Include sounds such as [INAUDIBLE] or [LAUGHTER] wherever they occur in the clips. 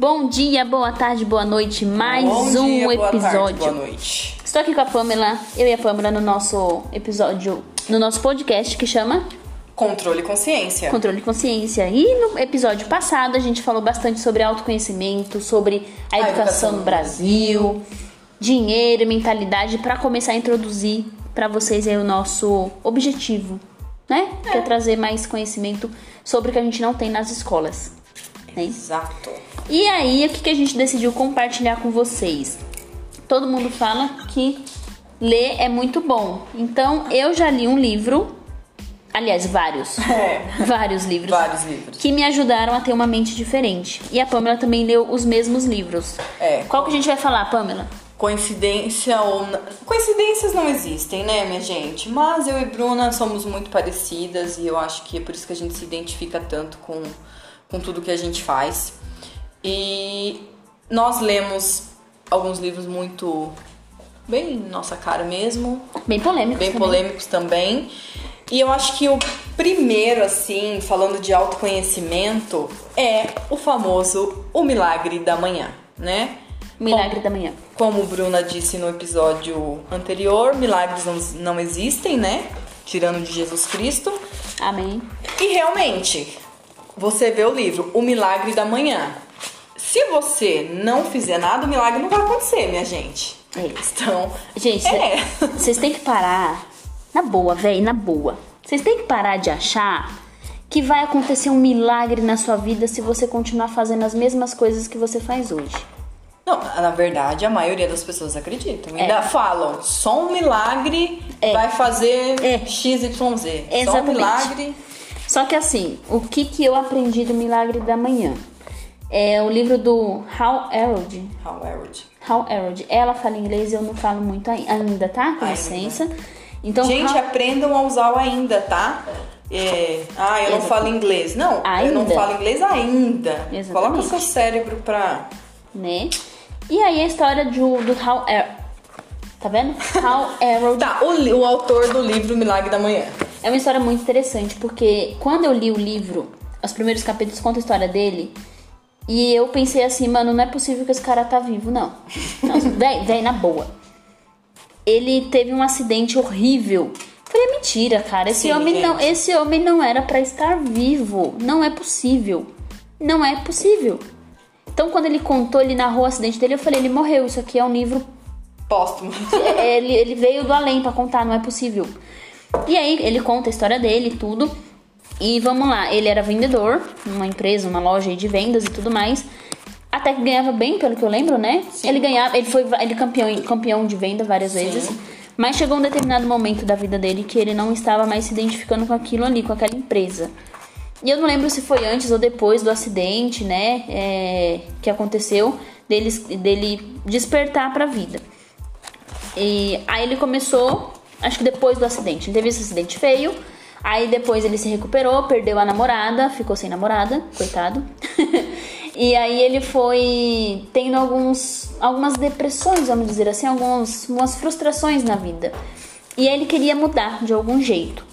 Bom dia, boa tarde, boa noite. Mais Bom um dia, boa episódio. tarde, boa noite. Estou aqui com a Pamela, eu e a Pamela no nosso episódio, no nosso podcast que chama Controle e consciência. Controle de Consciência. E no episódio passado a gente falou bastante sobre autoconhecimento, sobre a, A educação, educação no no Brasil, dinheiro, mentalidade, para começar a introduzir para vocês aí o nosso objetivo, né? Que é trazer mais conhecimento sobre o que a gente não tem nas escolas. Né? Exato. E aí, o que, que a gente decidiu compartilhar com vocês? Todo mundo fala que ler é muito bom. Então, eu já li um livro, aliás, vários, [LAUGHS] É, vários livros, vários livros. que me ajudaram a ter uma mente diferente. E a Pamela também leu os mesmos livros. É. Qual que a gente vai falar, Pamela? Coincidência ou não. Coincidências não existem, né, minha gente? Mas eu e Bruna somos muito parecidas e eu acho que é por isso que a gente se identifica tanto com, com tudo que a gente faz. E nós lemos alguns livros muito bem nossa cara mesmo, Bem polêmico. bem também. polêmicos também. E eu acho que o primeiro, assim, falando de autoconhecimento, é o famoso O Milagre da Manhã, né? Milagre da Manhã. Como Bruna disse no episódio anterior, milagres não, não existem, né? Tirando de Jesus Cristo. Amém. E realmente, você vê o livro O Milagre da Manhã. Se você não fizer nada, o milagre não vai acontecer, minha gente. É. Então, Gente, é. vocês têm que parar. Na boa, véi, na boa. Vocês têm que parar de achar que vai acontecer um milagre na sua vida se você continuar fazendo as mesmas coisas que você faz hoje. Não, na verdade, a maioria das pessoas acreditam. É. Ainda falam, só um milagre É. vai fazer É. XYZ. Só um Exatamente. milagre. Só que assim, o que, que eu aprendi do Milagre da Manhã? É o livro do Hal Elrod. Howard. Hal Elrod. Ela fala inglês e eu não falo muito ai- ainda, tá? Com Ainda. licença. Então, Gente, Hal- aprendam a usar o ainda, tá? É, ah, eu não Exa- falo inglês. Não, eu não Ainda. falo inglês ainda. Exatamente. Coloca seu cérebro pra. né? E aí a história do, do Hal. Tá vendo? Hal Elrod Tá, o, o autor do livro Milagre da Manhã. É uma história muito interessante, porque quando eu li o livro, os primeiros capítulos contam a história dele, e eu pensei assim, mano, não é possível que esse cara tá vivo, não. Não, [LAUGHS] véi, véi, na boa. Ele teve um acidente horrível. Falei, é mentira, cara. Esse Sim, homem não, gente. esse homem não era pra estar vivo. Não é possível. Não é possível. Então, quando ele contou, ele narrou o acidente dele, eu falei, ele morreu. Isso aqui é um livro Póstumo. é, ele, ele veio do além pra contar, não é possível. E aí ele conta a história dele e tudo. E vamos lá, ele era vendedor numa empresa, uma loja de vendas e tudo mais. Até que ganhava bem, pelo que eu lembro, né? Ele ganhava, ele foi ele campeão, campeão de venda várias vezes. Mas chegou um determinado momento da vida dele que ele não estava mais se identificando com aquilo ali, com aquela empresa. E eu não lembro se foi antes ou depois do acidente, né? é, que aconteceu, dele, dele despertar pra vida. E aí ele começou, acho que depois do acidente. Ele teve esse acidente feio. Aí depois ele se recuperou, perdeu a namorada, ficou sem namorada, coitado. [LAUGHS] e aí ele foi tendo alguns, algumas depressões, vamos dizer assim, alguns, algumas frustrações na vida. E aí ele queria mudar de algum jeito.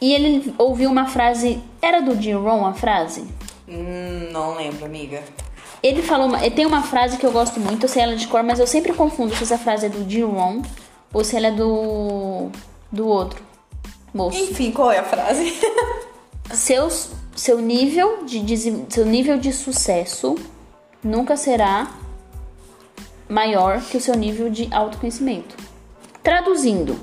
E ele ouviu uma frase, era do Jim Rohn a frase? Hum, não lembro, amiga. Ele falou, tem uma frase que eu gosto muito, eu sei ela de cor, mas eu sempre confundo se essa frase é do Jim Rohn ou se ela é do do outro moço. Enfim, qual é a frase? [LAUGHS] Seus, seu nível de seu nível de sucesso nunca será maior que o seu nível de autoconhecimento. Traduzindo,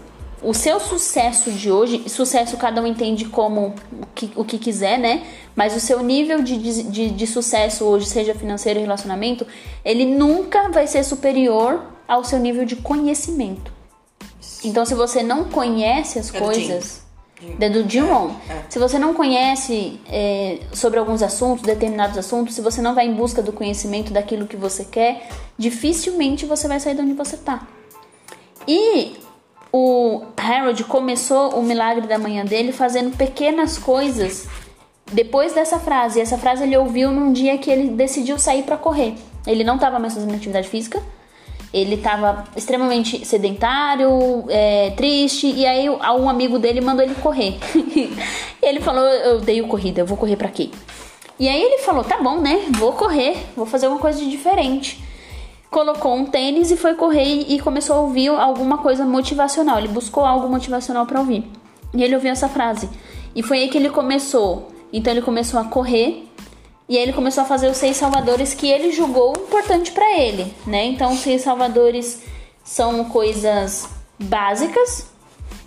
o seu sucesso de hoje, sucesso cada um entende como o que, o que quiser, né? Mas o seu nível de, de, de sucesso hoje, seja financeiro ou relacionamento, ele nunca vai ser superior ao seu nível de conhecimento. Então, se você não conhece as É do coisas, é do Jim Rohn. é. Se você não conhece é, sobre alguns assuntos, determinados assuntos, se você não vai em busca do conhecimento daquilo que você quer, dificilmente você vai sair de onde você tá. E o Harold começou o milagre da manhã dele fazendo pequenas coisas depois dessa frase. Essa frase ele ouviu num dia que ele decidiu sair para correr. Ele não estava mais fazendo atividade física. Ele estava extremamente sedentário, é, triste, e aí um amigo dele mandou ele correr. [LAUGHS] e ele falou: Eu odeio corrida, eu vou correr pra quê? E aí ele falou: tá bom, né? Vou correr, vou fazer alguma coisa de diferente. Colocou um tênis e foi correr e começou a ouvir alguma coisa motivacional. Ele buscou algo motivacional para ouvir. E ele ouviu essa frase. E foi aí que ele começou. Então ele começou a correr e aí ele começou a fazer os seis salvadores que ele julgou importante para ele, né? Então os seis salvadores são coisas básicas.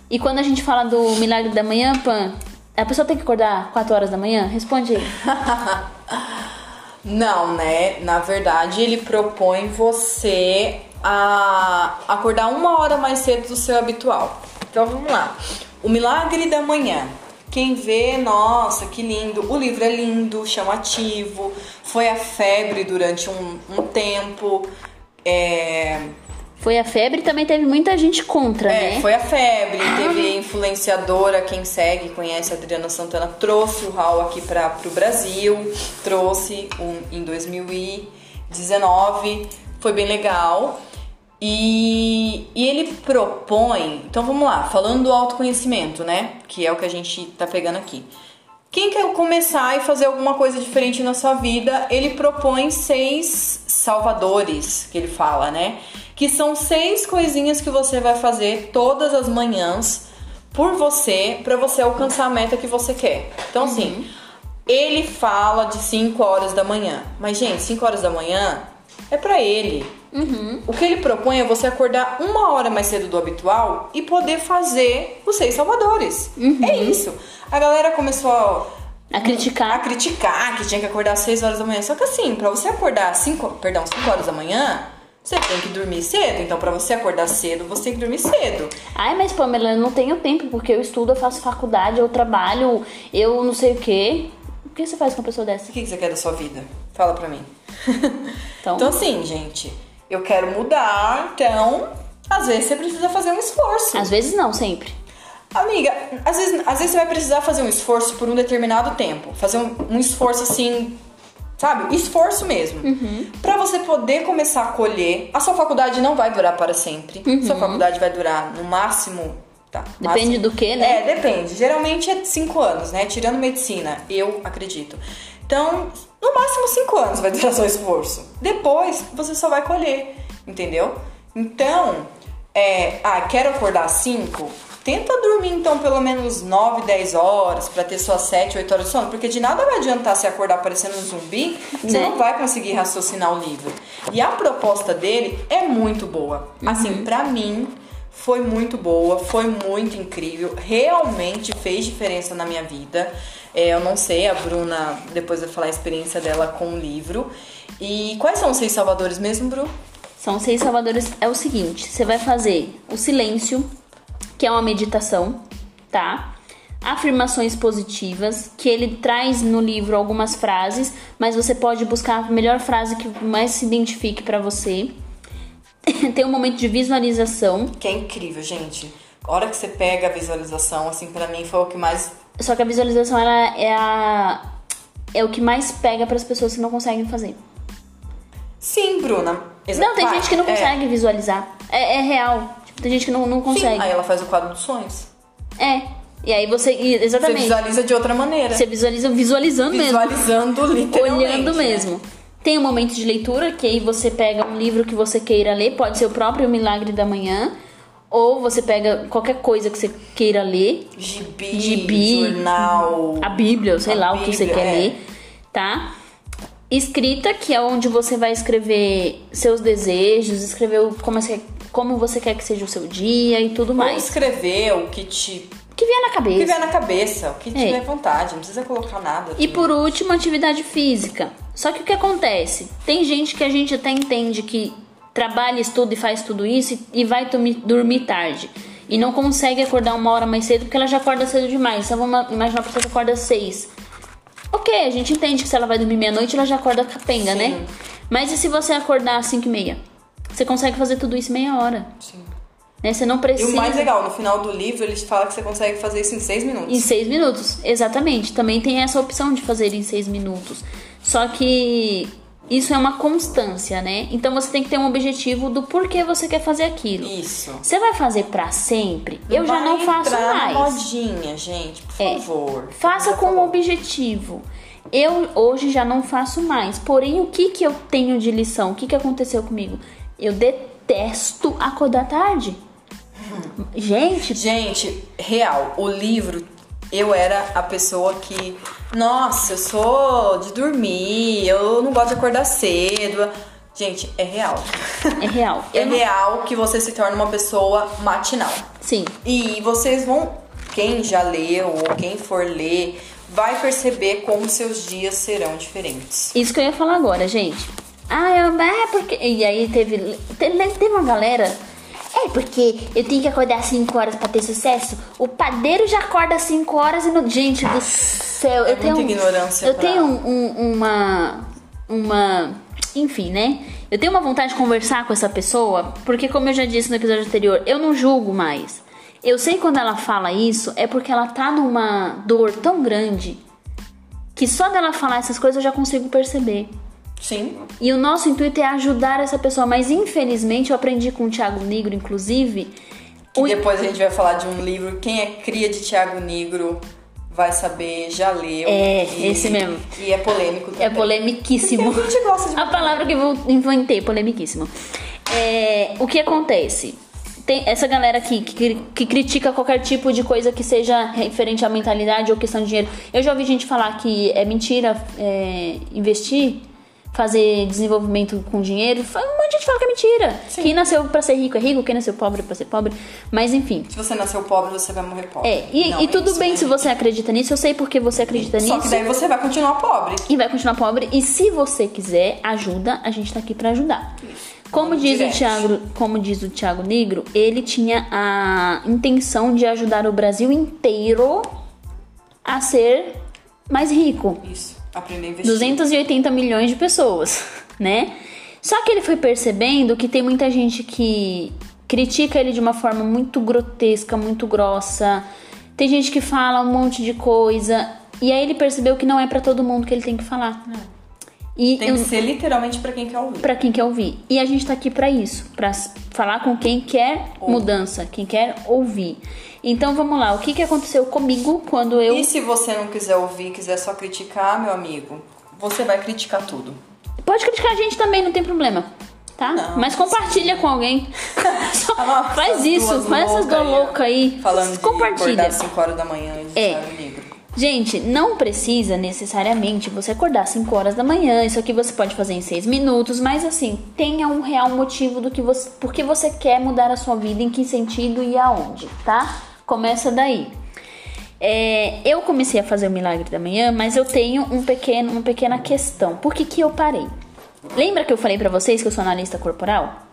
E quando a gente fala do milagre da manhã, Pan, a pessoa tem que acordar 4 horas da manhã? Responde aí. [LAUGHS] Não, né? Na verdade, ele propõe você a acordar uma hora mais cedo do seu habitual. Então vamos lá. O milagre da manhã. Quem vê, nossa, que lindo. O livro é lindo, chamativo. Foi a febre durante um, um tempo. É, foi a febre também teve muita gente contra, é, né? foi a febre. Teve influenciadora, quem segue, conhece a Adriana Santana, trouxe o Raul aqui para o Brasil. Trouxe um, em 2019. Foi bem legal. E, e ele propõe. Então vamos lá, falando do autoconhecimento, né? Que é o que a gente tá pegando aqui. Quem quer começar e fazer alguma coisa diferente na sua vida, ele propõe seis salvadores, que ele fala, né? Que são seis coisinhas que você vai fazer todas as manhãs por você, para você alcançar a meta que você quer. Então, assim, uhum. assim, ele fala de 5 horas da manhã, mas, gente, 5 horas da manhã é para ele. Uhum. O que ele propõe é você acordar uma hora mais cedo do habitual e poder fazer os seis salvadores. Uhum. É isso. A galera começou a criticar. A criticar que tinha que acordar às 6 horas da manhã. Só que assim, pra você acordar às 5, perdão, 5 horas da manhã, você tem que dormir cedo. Então, para você acordar cedo, você tem que dormir cedo. Ai, mas Pamela, eu não tenho tempo, porque eu estudo, eu faço faculdade, eu trabalho, eu não sei o quê. O que você faz com uma pessoa dessa? O que você quer da sua vida? Fala pra mim. [LAUGHS] Então, então assim, gente, eu quero mudar, então, às vezes você precisa fazer um esforço. Às vezes não, sempre. Amiga, às vezes, às vezes você vai precisar fazer um esforço por um determinado tempo. Fazer um, um esforço assim sabe? Esforço mesmo. Uhum. Para você poder começar a colher. A sua faculdade não vai durar para sempre. Uhum. Sua faculdade vai durar no máximo. Tá, depende máximo, do que, né? É, depende. Geralmente é cinco anos, né? Tirando medicina, eu acredito. Então, no máximo cinco anos vai durar [LAUGHS] seu esforço. Depois, você só vai colher, entendeu? Então, é, ah, quero acordar às 5? Tenta dormir então pelo menos 9, 10 horas para ter suas 7, 8 horas de sono, porque de nada vai adiantar se acordar parecendo um zumbi, você né? não vai conseguir raciocinar o livro. E a proposta dele é muito boa. Assim, uhum. para mim foi muito boa, foi muito incrível, realmente fez diferença na minha vida. É, eu não sei, a Bruna depois vai falar a experiência dela com o livro. E quais são os seis salvadores mesmo, Bru? São seis salvadores. É o seguinte: você vai fazer o silêncio, que é uma meditação, tá? Afirmações positivas, que ele traz no livro algumas frases, mas você pode buscar a melhor frase que mais se identifique para você. [LAUGHS] Tem um momento de visualização. Que é incrível, gente. A hora que você pega a visualização, assim, para mim foi o que mais. Só que a visualização ela é a é o que mais pega para as pessoas que não conseguem fazer. Sim, Bruna. Exa não, tem gente que não é. consegue é. visualizar. É, é real. Tem gente que não, não consegue. Sim, aí ela faz o quadro dos sonhos. É. E aí você. Exatamente. Você visualiza de outra maneira. Você visualiza visualizando, visualizando mesmo. literalmente. Olhando né? mesmo. Tem um momento de leitura, que aí você pega um livro que você queira ler, pode ser o próprio Milagre da Manhã, ou você pega qualquer coisa que você queira ler. Gibi, Gibi jornal. A Bíblia, sei lá Bíblia, o que você quer é. ler, tá? Escrita, que é onde você vai escrever seus desejos, escrever como você como você quer que seja o seu dia e tudo mais. Ou escrever o que te que vier na cabeça. O que vier na cabeça, o que é. tiver vontade, não precisa colocar nada. E por último, atividade física. Só que o que acontece? Tem gente que a gente até entende que trabalha, estuda e faz tudo isso e vai dormir tarde. E não consegue acordar uma hora mais cedo porque ela já acorda cedo demais. Então vamos imaginar uma pessoa que acorda às seis. Ok, a gente entende que se ela vai dormir meia-noite, ela já acorda capenga, né? Sim. né? Mas e se você acordar às cinco e meia? Você consegue fazer tudo isso em meia hora. Sim. Né? Você não precisa. E o mais legal, no final do livro, eles falam que você consegue fazer isso em seis minutos. Em seis minutos, exatamente. Também tem essa opção de fazer em seis minutos. Só que isso é uma constância, né? Então você tem que ter um objetivo do porquê você quer fazer aquilo. Isso. Você vai fazer para sempre? Não eu já não faço mais. Na modinha, gente, por é, favor. Faça com um objetivo. Eu hoje já não faço mais. Porém, o que que eu tenho de lição? O que que aconteceu comigo? Eu detesto acordar tarde. Gente, Gente, real, o livro, eu era a pessoa que, nossa, eu sou de dormir, eu não gosto de acordar cedo. Gente, é real. é real. [LAUGHS] É não- real que você se torna uma pessoa matinal. Sim. E vocês vão, quem já leu ou quem for ler, vai perceber como seus dias serão diferentes. Isso que eu ia falar agora, gente. Ah, eu, é porque. E aí teve, teve. Teve uma galera. É porque eu tenho que acordar às 5 horas pra ter sucesso. O padeiro já acorda às 5 horas e não. Gente do céu, É eu tenho. muita ignorância Eu pra- tenho um- um- uma. Uma. Enfim, né? Eu tenho uma vontade de conversar com essa pessoa, porque, como eu já disse no episódio anterior, eu não julgo mais. Eu sei quando ela fala isso é porque ela tá numa dor tão grande que só dela falar essas coisas eu já consigo perceber. Sim. E o nosso intuito é ajudar essa pessoa, mas infelizmente eu aprendi com o Thiago Negro, inclusive. Que o- depois a gente vai falar de um livro. Quem é cria de Tiago Negro vai saber, já leu. É, e- esse mesmo. E é polêmico também. É polemiquíssimo. Porque a gente gosta de [LAUGHS] A palavra que eu inventei, polemiquíssimo. É, o que acontece? Tem essa galera aqui que, que critica qualquer tipo de coisa que seja referente à mentalidade ou questão de dinheiro. Eu já ouvi gente falar que é mentira é, investir, fazer desenvolvimento com dinheiro. Um monte de gente fala que é mentira. Sim. Quem nasceu pra ser rico é rico, quem nasceu pobre é pra ser pobre. Mas enfim. Se você nasceu pobre, você vai morrer pobre. É, e, Não, e é tudo isso, bem né? se você acredita nisso, eu sei porque você acredita Só nisso. que daí você vai continuar pobre. E vai continuar pobre. E se você quiser ajuda, a gente tá aqui pra ajudar. Como Vamos diz, o. Thiago, como diz o Thiago Negro, ele tinha a intenção de ajudar o Brasil inteiro a ser mais rico. Isso. Aprender a investir. 280 milhões de pessoas, [LAUGHS] né? Só que ele foi percebendo que tem muita gente que critica ele de uma forma muito grotesca, muito grossa. Tem gente que fala um monte de coisa. E aí ele percebeu que não é pra todo mundo que ele tem que falar. E Tem eu- que ser literalmente pra quem quer ouvir. Pra quem quer ouvir. E a gente tá aqui pra isso, pra s- falar com quem quer mudança, quem quer ouvir. Então vamos lá, o que que aconteceu comigo quando eu E se você não quiser ouvir, quiser só criticar, meu amigo, você vai criticar tudo. Pode criticar a gente também, não tem problema. Tá? Não, Mas compartilha com alguém. [LAUGHS] Faz isso, faz essas duas loucas aí. Falando de compartilha. acordar às 5 horas da manhã de É. Gente, não precisa necessariamente você acordar 5 horas da manhã. Isso aqui você pode fazer em 6 minutos, mas assim, tenha um real motivo do que você, por que você quer mudar a sua vida, em que sentido e aonde, tá? Começa daí. É, eu comecei a fazer o milagre da manhã, mas eu tenho um pequeno, uma pequena questão. Por que, que eu parei? Lembra que eu falei pra vocês que eu sou analista corporal?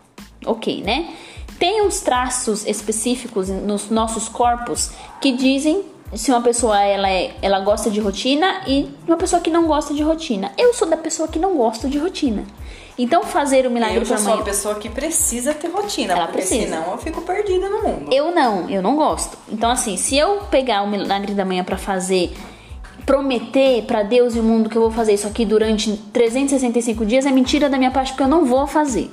Ok, né? Tem uns traços específicos nos nossos corpos que dizem se uma pessoa ela, é, ela gosta de rotina e uma pessoa que não gosta de rotina. Eu sou da pessoa que não gosta de rotina. Então fazer o milagre Eu da sou a manhã. pessoa que precisa ter rotina, Ela porque precisa. senão eu fico perdida no mundo. Eu não, eu não gosto. Então, assim, se eu pegar o milagre da manhã pra fazer, prometer pra Deus e o mundo que eu vou fazer isso aqui durante 365 dias, é mentira da minha parte, porque eu não vou fazer.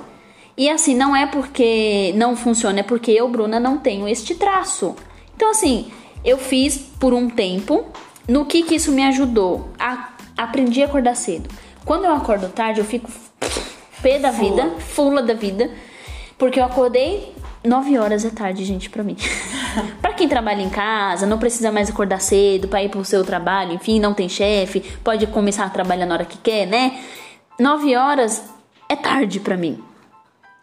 E assim, não é porque não funciona, é porque eu, Bruna, não tenho este traço. Então, assim, eu fiz por um tempo. No que que isso me ajudou? A, aprendi a acordar cedo. Quando eu acordo tarde, eu fico pé da Fula. vida, fula da vida. Porque eu acordei 9 horas é tarde, gente, pra mim. [LAUGHS] pra quem trabalha em casa, não precisa mais acordar cedo pra ir pro seu trabalho, enfim, não tem chefe, pode começar a trabalhar na hora que quer, né? 9 horas é tarde pra mim.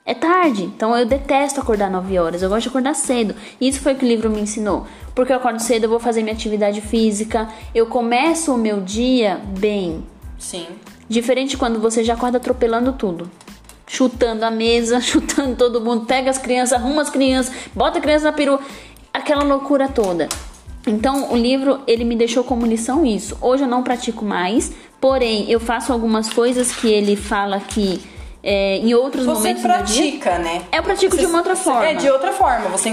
É tarde, então eu detesto acordar 9 horas, eu gosto de acordar cedo. Isso foi o que o livro me ensinou. Porque eu acordo cedo, eu vou fazer minha atividade física, eu começo o meu dia bem. Sim. Diferente quando você já acorda atropelando tudo. Chutando a mesa, [LAUGHS] chutando todo mundo, pega as crianças, arruma as crianças, bota a criança na perua, aquela loucura toda. Então, o livro, ele me deixou como lição isso. Hoje eu não pratico mais, porém, eu faço algumas coisas que ele fala que é, em outros Você momentos do dia. pratica, né? Eu pratico de uma outra forma. É, de outra forma. Você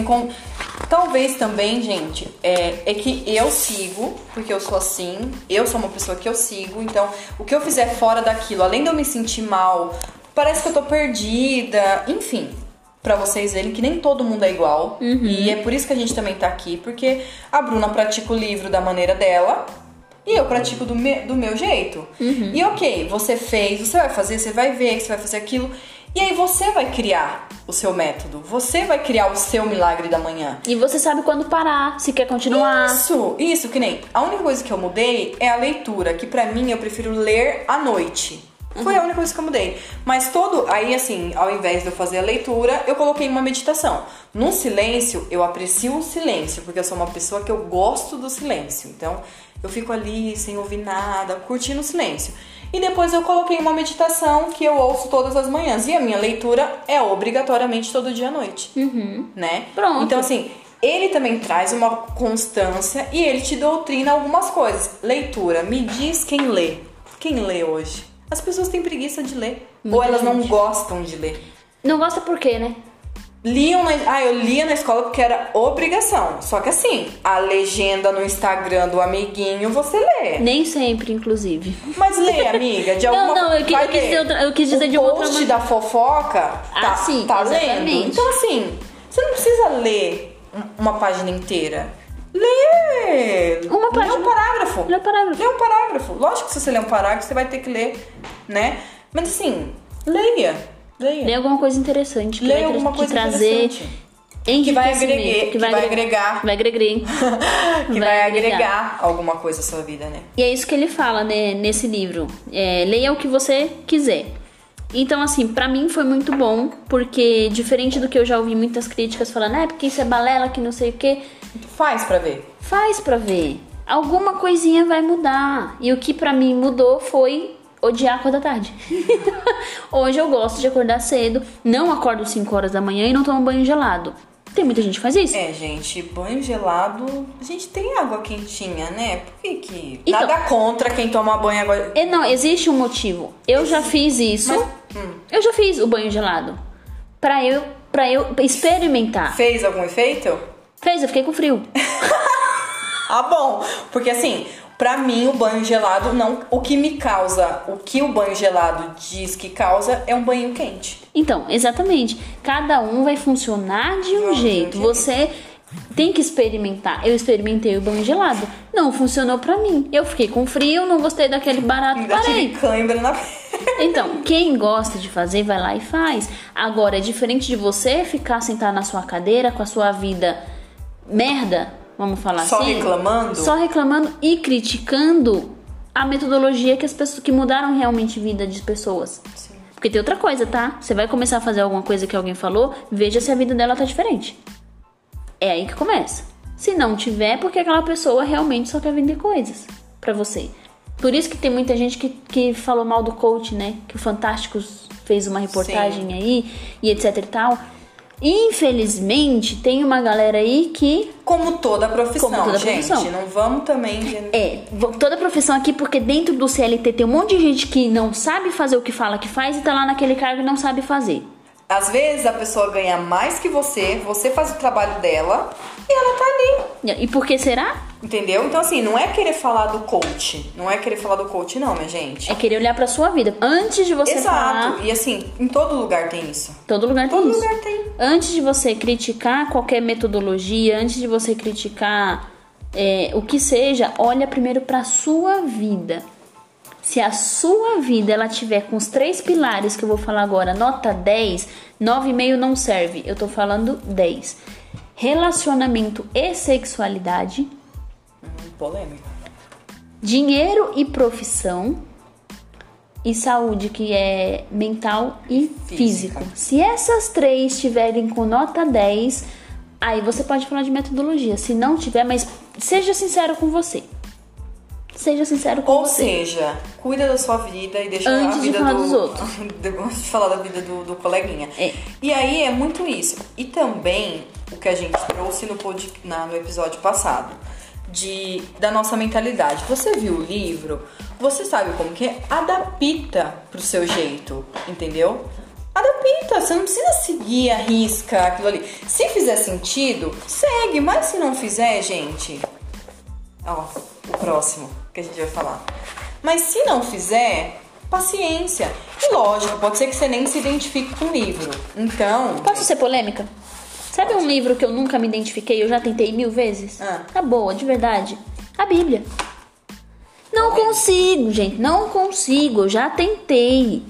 Talvez também, gente, é, é que eu sigo, porque eu sou assim, eu sou uma pessoa que eu sigo, então o que eu fizer fora daquilo, além de eu me sentir mal, parece que eu tô perdida, enfim. Pra vocês verem que nem todo mundo é igual. Uhum. E é por isso que a gente também tá aqui, porque a Bruna pratica o livro da maneira dela. E eu pratico do, me, do meu jeito. Uhum. E ok, você fez, você vai fazer, você vai ver que você vai fazer aquilo. E aí você vai criar o seu método. Você vai criar o seu milagre da manhã. E você sabe quando parar, se quer continuar. Isso, isso, que nem. A única coisa que eu mudei é a leitura, que pra mim eu prefiro ler à noite. Foi a única coisa que eu mudei. Mas todo. Aí, assim, ao invés de eu fazer a leitura, eu coloquei uma meditação. No silêncio, eu aprecio o silêncio, porque eu sou uma pessoa que eu gosto do silêncio. Então, eu fico ali sem ouvir nada, curtindo o silêncio. E depois eu coloquei uma meditação que eu ouço todas as manhãs. E a minha leitura é obrigatoriamente todo dia à noite. Né? Pronto. Então, assim, ele também traz uma constância e ele te doutrina algumas coisas. Leitura, me diz quem lê. Quem lê hoje? As pessoas têm preguiça de ler. ou Muita elas não gente. gostam de ler. Não gosta por quê, né? Liam na... Ah, eu lia na escola porque era obrigação. Só que assim, a legenda no Instagram do amiguinho você lê. Nem sempre, inclusive. Mas lê, amiga, de [LAUGHS] Não, alguma não, eu quis- vai eu quis outra- eu quis dizer o de outra post maneira. da fofoca Ah, tá, sim, tá lendo. exatamente. Então assim, você não precisa ler um- uma página inteira. Lê! Uma página. Lê um parágrafo. Lê um parágrafo. Lê um parágrafo. Lógico que se você ler um parágrafo, você vai ter que ler, né? Mas assim, leia. Leia. Lê alguma coisa interessante tra- alguma coisa trazer interessante. Que vai agregar- que vai agregar. [LAUGHS] Vai agregar. que vai, agregar. alguma coisa à sua vida, né? E é isso que ele fala né, nesse livro. É, leia o que você quiser. Então, assim, pra mim foi muito bom, porque diferente do que eu já ouvi muitas críticas falando, é porque isso é balela, que não sei o quê. Faz pra ver. Faz pra ver. Alguma coisinha vai mudar. E o que pra mim mudou foi odiar acordar tarde. [LAUGHS] Hoje eu gosto de acordar cedo, não acordo 5 horas da manhã e não tomo banho gelado. Tem muita gente que faz isso. É, gente, banho gelado. A gente tem água quentinha, né? Por que que. Então- Nada contra quem toma banho agora. É, não, existe um motivo. Eu já fiz isso. Mas- hum. Eu já fiz o banho gelado. Pra eu, pra eu experimentar. Fez algum efeito? Fez, eu fiquei com frio. [LAUGHS] Ah, bom. Porque assim, pra mim o banho gelado não. O que me causa, o que o banho gelado diz que causa é um banho quente. Então, exatamente. Cada um vai funcionar de um um jeito. Você tem que experimentar. Eu experimentei o banho gelado. Não funcionou pra mim. Eu fiquei com frio, não gostei daquele barato, Ainda parei. cãibra na [LAUGHS] Então, quem gosta de fazer, vai lá e faz. Agora, é diferente de você ficar sentado na sua cadeira com a sua vida merda, vamos falar Só assim. reclamando? Só reclamando e criticando a metodologia que as pessoas que mudaram realmente a vida de pessoas. Sim. Porque tem outra coisa, tá? Você vai começar a fazer alguma coisa que alguém falou, veja se a vida dela tá diferente. É aí que começa. Se não tiver, é porque aquela pessoa realmente só quer vender coisas pra você. Por isso que tem muita gente que, que falou mal do coach, né? Que o Fantásticos fez uma reportagem aí e etc e tal. Infelizmente, tem uma galera aí que Como toda profissão, Como toda gente. profissão. Não vamos também. é, toda profissão aqui, porque dentro do CLT tem um monte de gente que não sabe fazer o que fala que faz e tá lá naquele cargo e não sabe fazer. Às vezes a pessoa ganha mais que você, você faz o trabalho dela e ela tá ali. E por que será? Entendeu? Então, assim, não é querer falar do coach. Não é querer falar do coach, não, minha gente. É querer olhar pra sua vida. Antes de você Exato. falar. E assim, em todo lugar tem isso. Todo lugar tem Todo isso. lugar tem. Antes de você criticar qualquer metodologia, antes de você criticar é, o que seja, olha primeiro pra sua vida. Se a sua vida ela tiver com os três pilares que eu vou falar agora, nota 10, 9,5 não serve. Eu tô falando 10. Relacionamento e sexualidade, polêmico. dinheiro e profissão e saúde, que é mental e Física. físico. Se essas três estiverem com nota 10, aí você pode falar de metodologia. Se não tiver, mas seja sincero com você. Seja sincero com Ou você. seja, cuida da sua vida e deixa Antes a de vida falar do... dos outros. [LAUGHS] Antes de falar da vida do, do coleguinha. É. E aí é muito isso. E também o que a gente trouxe no, pod... na, no episódio passado. De, da nossa mentalidade. Você viu o livro, você sabe como que é, adapta pro seu jeito, entendeu? Adapta, você não precisa seguir a risca aquilo ali. Se fizer sentido, segue, mas se não fizer, gente, Ó, o próximo que a gente vai falar. Mas se não fizer, paciência. E lógico, pode ser que você nem se identifique com o livro. Então, Posso ser polêmica? Sabe um livro que eu nunca me identifiquei, eu já tentei mil vezes? Ah. Tá boa, de verdade. A Bíblia. Não consigo, gente, não consigo. Eu já tentei.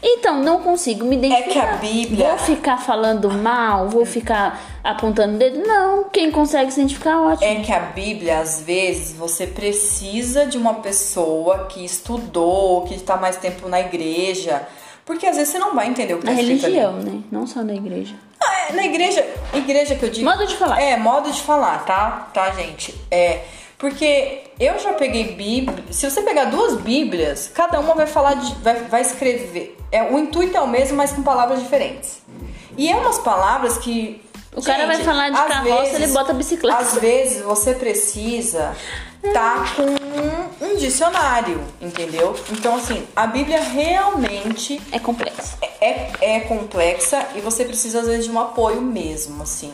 Então, não consigo me identificar. É que a Bíblia- Vou ficar falando mal, vou ficar apontando o dedo. Não, quem consegue se identificar, ótimo. É que a Bíblia, às vezes, você precisa de uma pessoa que estudou, que está mais tempo na igreja. Porque às vezes você não vai entender o que Na está escrito ali. religião, né? Não só na igreja. Ah, é, na igreja, igreja que eu digo. Modo de falar. É, modo de falar, tá? Tá, gente? É. Porque eu já peguei Bíblia. Se você pegar duas Bíblias, cada uma vai falar de. vai, vai escrever. É, o intuito é o mesmo, mas com palavras diferentes. E é umas palavras que. O cara vai falar de carroça, ele bota bicicleta. Às vezes você precisa tá com um, dicionário, entendeu? Então, assim, a Bíblia realmente É complexo. é, é complexa e você precisa, às vezes, de um apoio mesmo, assim.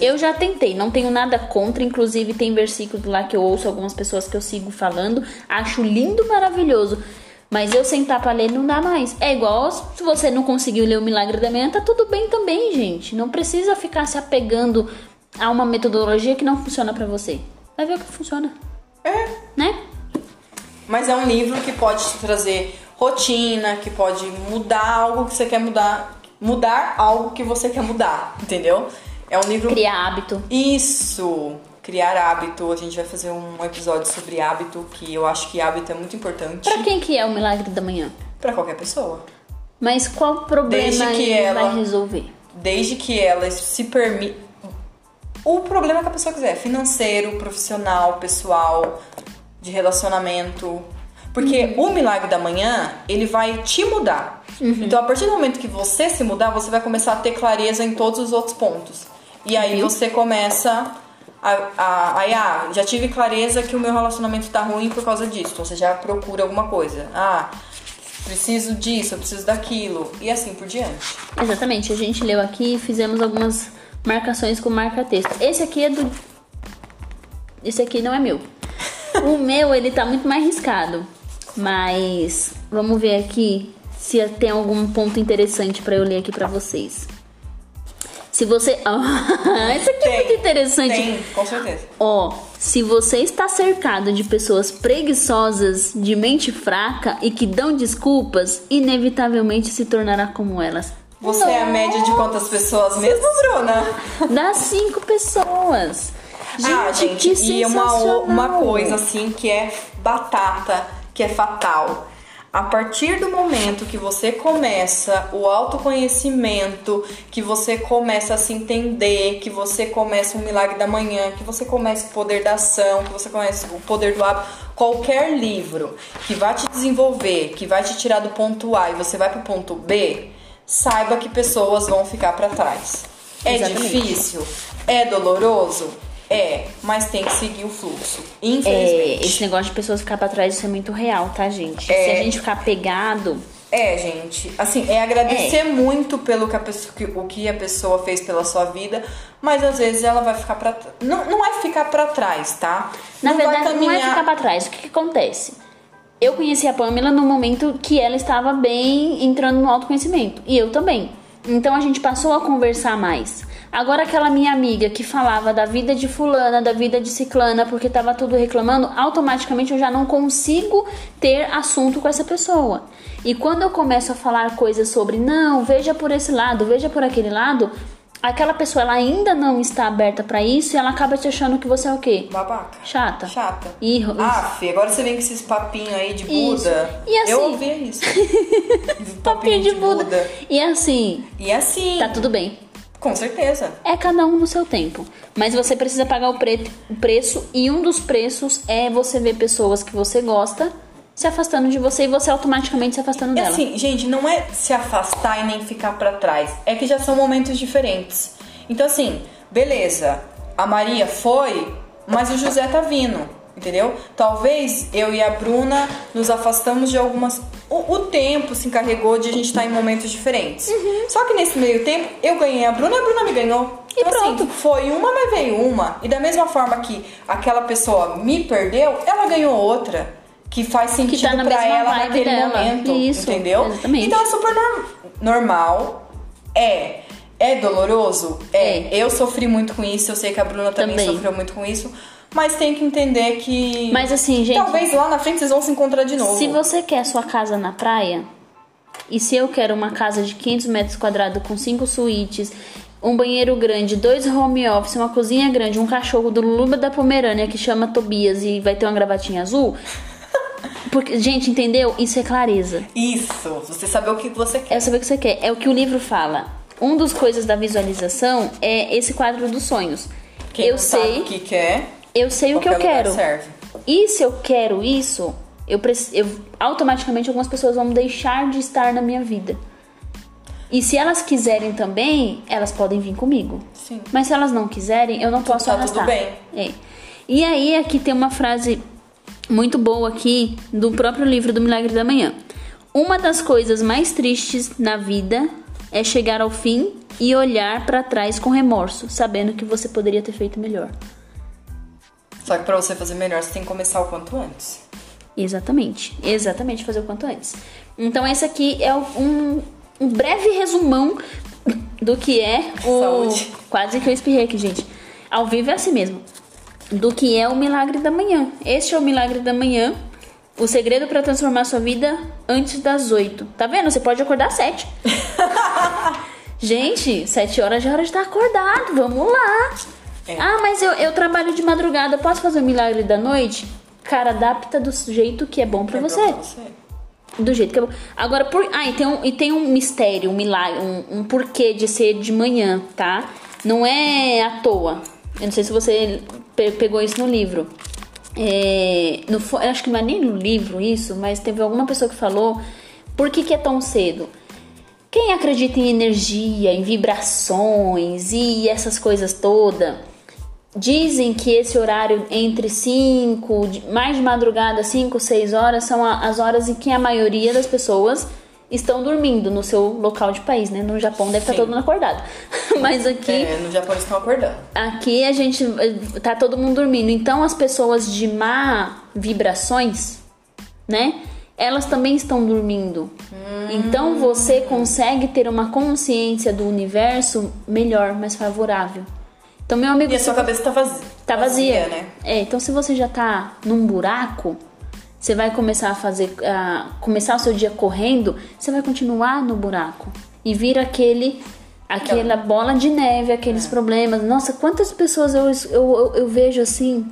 Eu já tentei, não tenho nada contra, inclusive tem versículos lá que eu ouço algumas pessoas que eu sigo falando, acho lindo, maravilhoso. Mas eu sentar pra ler não dá mais. É igual se você não conseguiu ler o Milagre da Manhã, tá tudo bem também, gente. Não precisa ficar se apegando a uma metodologia que não funciona pra você. Vai ver o que funciona, É. né? Mas é um livro que pode te trazer rotina, que pode mudar algo que você quer mudar. Mudar algo que você quer mudar, entendeu? É um livro. Criar hábito. Isso! Criar hábito. A gente vai fazer um episódio sobre hábito, que eu acho que hábito é muito importante Pra quem que é o Milagre da Manhã? pra qualquer pessoa. Mas qual problema Desde que ela- vai resolver? Desde que ela se permite. O problema que a pessoa quiser, financeiro, profissional, pessoal, de relacionamento. Porque o milagre da manhã, ele vai te mudar. Então, a partir do momento que você se mudar, você vai começar a ter clareza em todos os outros pontos. E aí você começa a. a, aí, ah, já tive clareza que o meu relacionamento tá ruim por causa disso. Então você já procura alguma coisa. Ah, preciso disso, eu preciso daquilo. E assim por diante. Exatamente, a gente leu aqui e fizemos algumas marcações com marca-texto. Esse aqui é do. Esse aqui não é meu. O meu, ele tá muito mais riscado. Mas vamos ver aqui se tem algum ponto interessante pra eu ler aqui pra vocês. Se você. [LAUGHS] Ah, esse aqui é muito interessante. Tem, com certeza. Ó, se você está cercado de pessoas preguiçosas, de mente fraca e que dão desculpas, inevitavelmente se tornará como elas. Você é a média de quantas pessoas mesmo, Bruna? Das cinco pessoas. Gente, ah, gente, que e uma, uma coisa assim que é batata, que é fatal. A partir do momento que você começa o autoconhecimento, que você começa a se entender, que você começa o milagre da manhã, que você começa o poder da ação, que você começa o poder do hábito, qualquer livro que vai te desenvolver, que vai te tirar do ponto A e você vai pro ponto B, saiba que pessoas vão ficar para trás. É Exatamente. difícil? É doloroso? É, mas tem que seguir o fluxo. É, Infelizmente. esse negócio de pessoas ficar pra trás, isso é muito real, tá, gente? É. Se a gente ficar pegado, É, gente. Assim, é agradecer muito pelo que a pessoa, que- o que a pessoa fez pela sua vida, mas às vezes ela vai ficar pra. Não, não é ficar pra trás, tá? Na não verdade, vai não é caminhar- ficar pra trás. O que, que acontece? Eu conheci a Pamela no momento que ela estava bem entrando no autoconhecimento. E eu também. Então a gente passou a conversar mais. Agora aquela minha amiga que falava da vida de fulana, da vida de ciclana, porque tava tudo reclamando, automaticamente eu já não consigo ter assunto com essa pessoa. E quando eu começo a falar coisas sobre, não, veja por esse lado, veja por aquele lado, aquela pessoa ela ainda não está aberta pra isso e ela acaba te achando que você é o quê? Babaca. Chata. Chata. Ih, Ah, Fê, agora você vem com esses papinhos aí de Isso. Buda. E assim- Eu ouvia isso. [LAUGHS] papinho de Buda. E assim, E assim, tá tudo bem. Com certeza. É cada um no seu tempo. Mas você precisa pagar o, pre- o preço. E um dos preços é você ver pessoas que você gosta se afastando de você e você automaticamente se afastando É dela. assim, gente, não é se afastar e nem ficar pra trás. É que já são momentos diferentes. Então, assim, beleza. A Maria foi, mas o José tá vindo. Entendeu? Talvez eu e a Bruna nos afastamos de algumas. O, o tempo se encarregou de a gente estar em momentos diferentes. Só que nesse meio tempo, eu ganhei a Bruna e a Bruna me ganhou. E Então, assim, pronto. foi uma, mas veio uma. E da mesma forma que aquela pessoa me perdeu, ela ganhou outra. Que faz sentido tá na pra ela naquele dela. momento. Isso, entendeu? exatamente. Então é super norm- normal. É. É doloroso? É. É. Eu sofri muito com isso, eu sei que a Bruna também, Também. sofreu muito com isso. Mas tem que entender que. Mas assim, gente. Talvez lá na frente vocês vão se encontrar de novo. Se você quer sua casa na praia, e se eu quero uma casa de 500 metros quadrados com cinco suítes, um banheiro grande, dois home office, uma cozinha grande, um cachorro do Lula da Pomerânia que chama Tobias e vai ter uma gravatinha azul. [LAUGHS] Porque, gente, entendeu? Isso é clareza. Isso, você saber o que você quer. É saber o que você quer. É o que o livro fala. Um dos coisas da visualização é esse quadro dos sonhos. Quem eu sei, o que quer, eu sei o que eu quero. serve. E se eu quero isso, eu, eu automaticamente algumas pessoas vão deixar de estar na minha vida. E se elas quiserem também, elas podem vir comigo. Sim. Mas se elas não quiserem, eu não posso tá arrastar. tudo bem. É. E aí aqui tem uma frase muito boa aqui do próprio livro do Milagre da Manhã. Uma das coisas mais tristes na vida é chegar ao fim e olhar pra trás com remorso, sabendo que você poderia ter feito melhor. Só que pra você fazer melhor, você tem que começar o quanto antes. Exatamente, exatamente fazer o quanto antes. Então esse aqui é um, um breve resumão do que é o Saúde. quase que eu espirrei aqui, gente. Ao vivo é assim mesmo. Do que é o milagre da manhã. Este é o milagre da manhã. O segredo para transformar sua vida antes das oito. Tá vendo? Você pode acordar às sete. [LAUGHS] Gente, sete horas já é hora de estar acordado. Vamos lá. É. Ah, mas eu, eu trabalho de madrugada. Posso fazer o milagre da noite? Cara, adapta do jeito que é bom pra É você. pra você. Do jeito que é bom. Agora, por... ah, e tem um, e tem um mistério, um milagre, um, um porquê de ser de manhã, tá? Não é à toa. Eu não sei se você pe- pegou isso no livro. É, no, eu acho que não é nem no livro isso, mas teve alguma pessoa que falou por que, que é tão cedo. Quem acredita em energia, em vibrações e essas coisas todas, dizem que esse horário entre 5, mais de madrugada, 5, 6 horas, são as horas em que a maioria das pessoas estão dormindo no seu local de país, né? No Japão deve estar Sim. todo mundo acordado. [LAUGHS] Mas aqui É, no Japão eles estão acordando. Aqui a gente eh, tá todo mundo dormindo. Então as pessoas de má vibrações, né? Elas também estão dormindo. Então você consegue ter uma consciência do universo melhor, mais favorável. Então meu amigo, E a sua cabeça tá vazia. tá vazia, né? É, então se você já tá num buraco, você vai começar a fazer, a começar o seu dia correndo, você vai continuar no buraco e vira aquele, aquela bola de neve, aqueles problemas. Nossa, quantas pessoas eu, eu, eu, eu vejo assim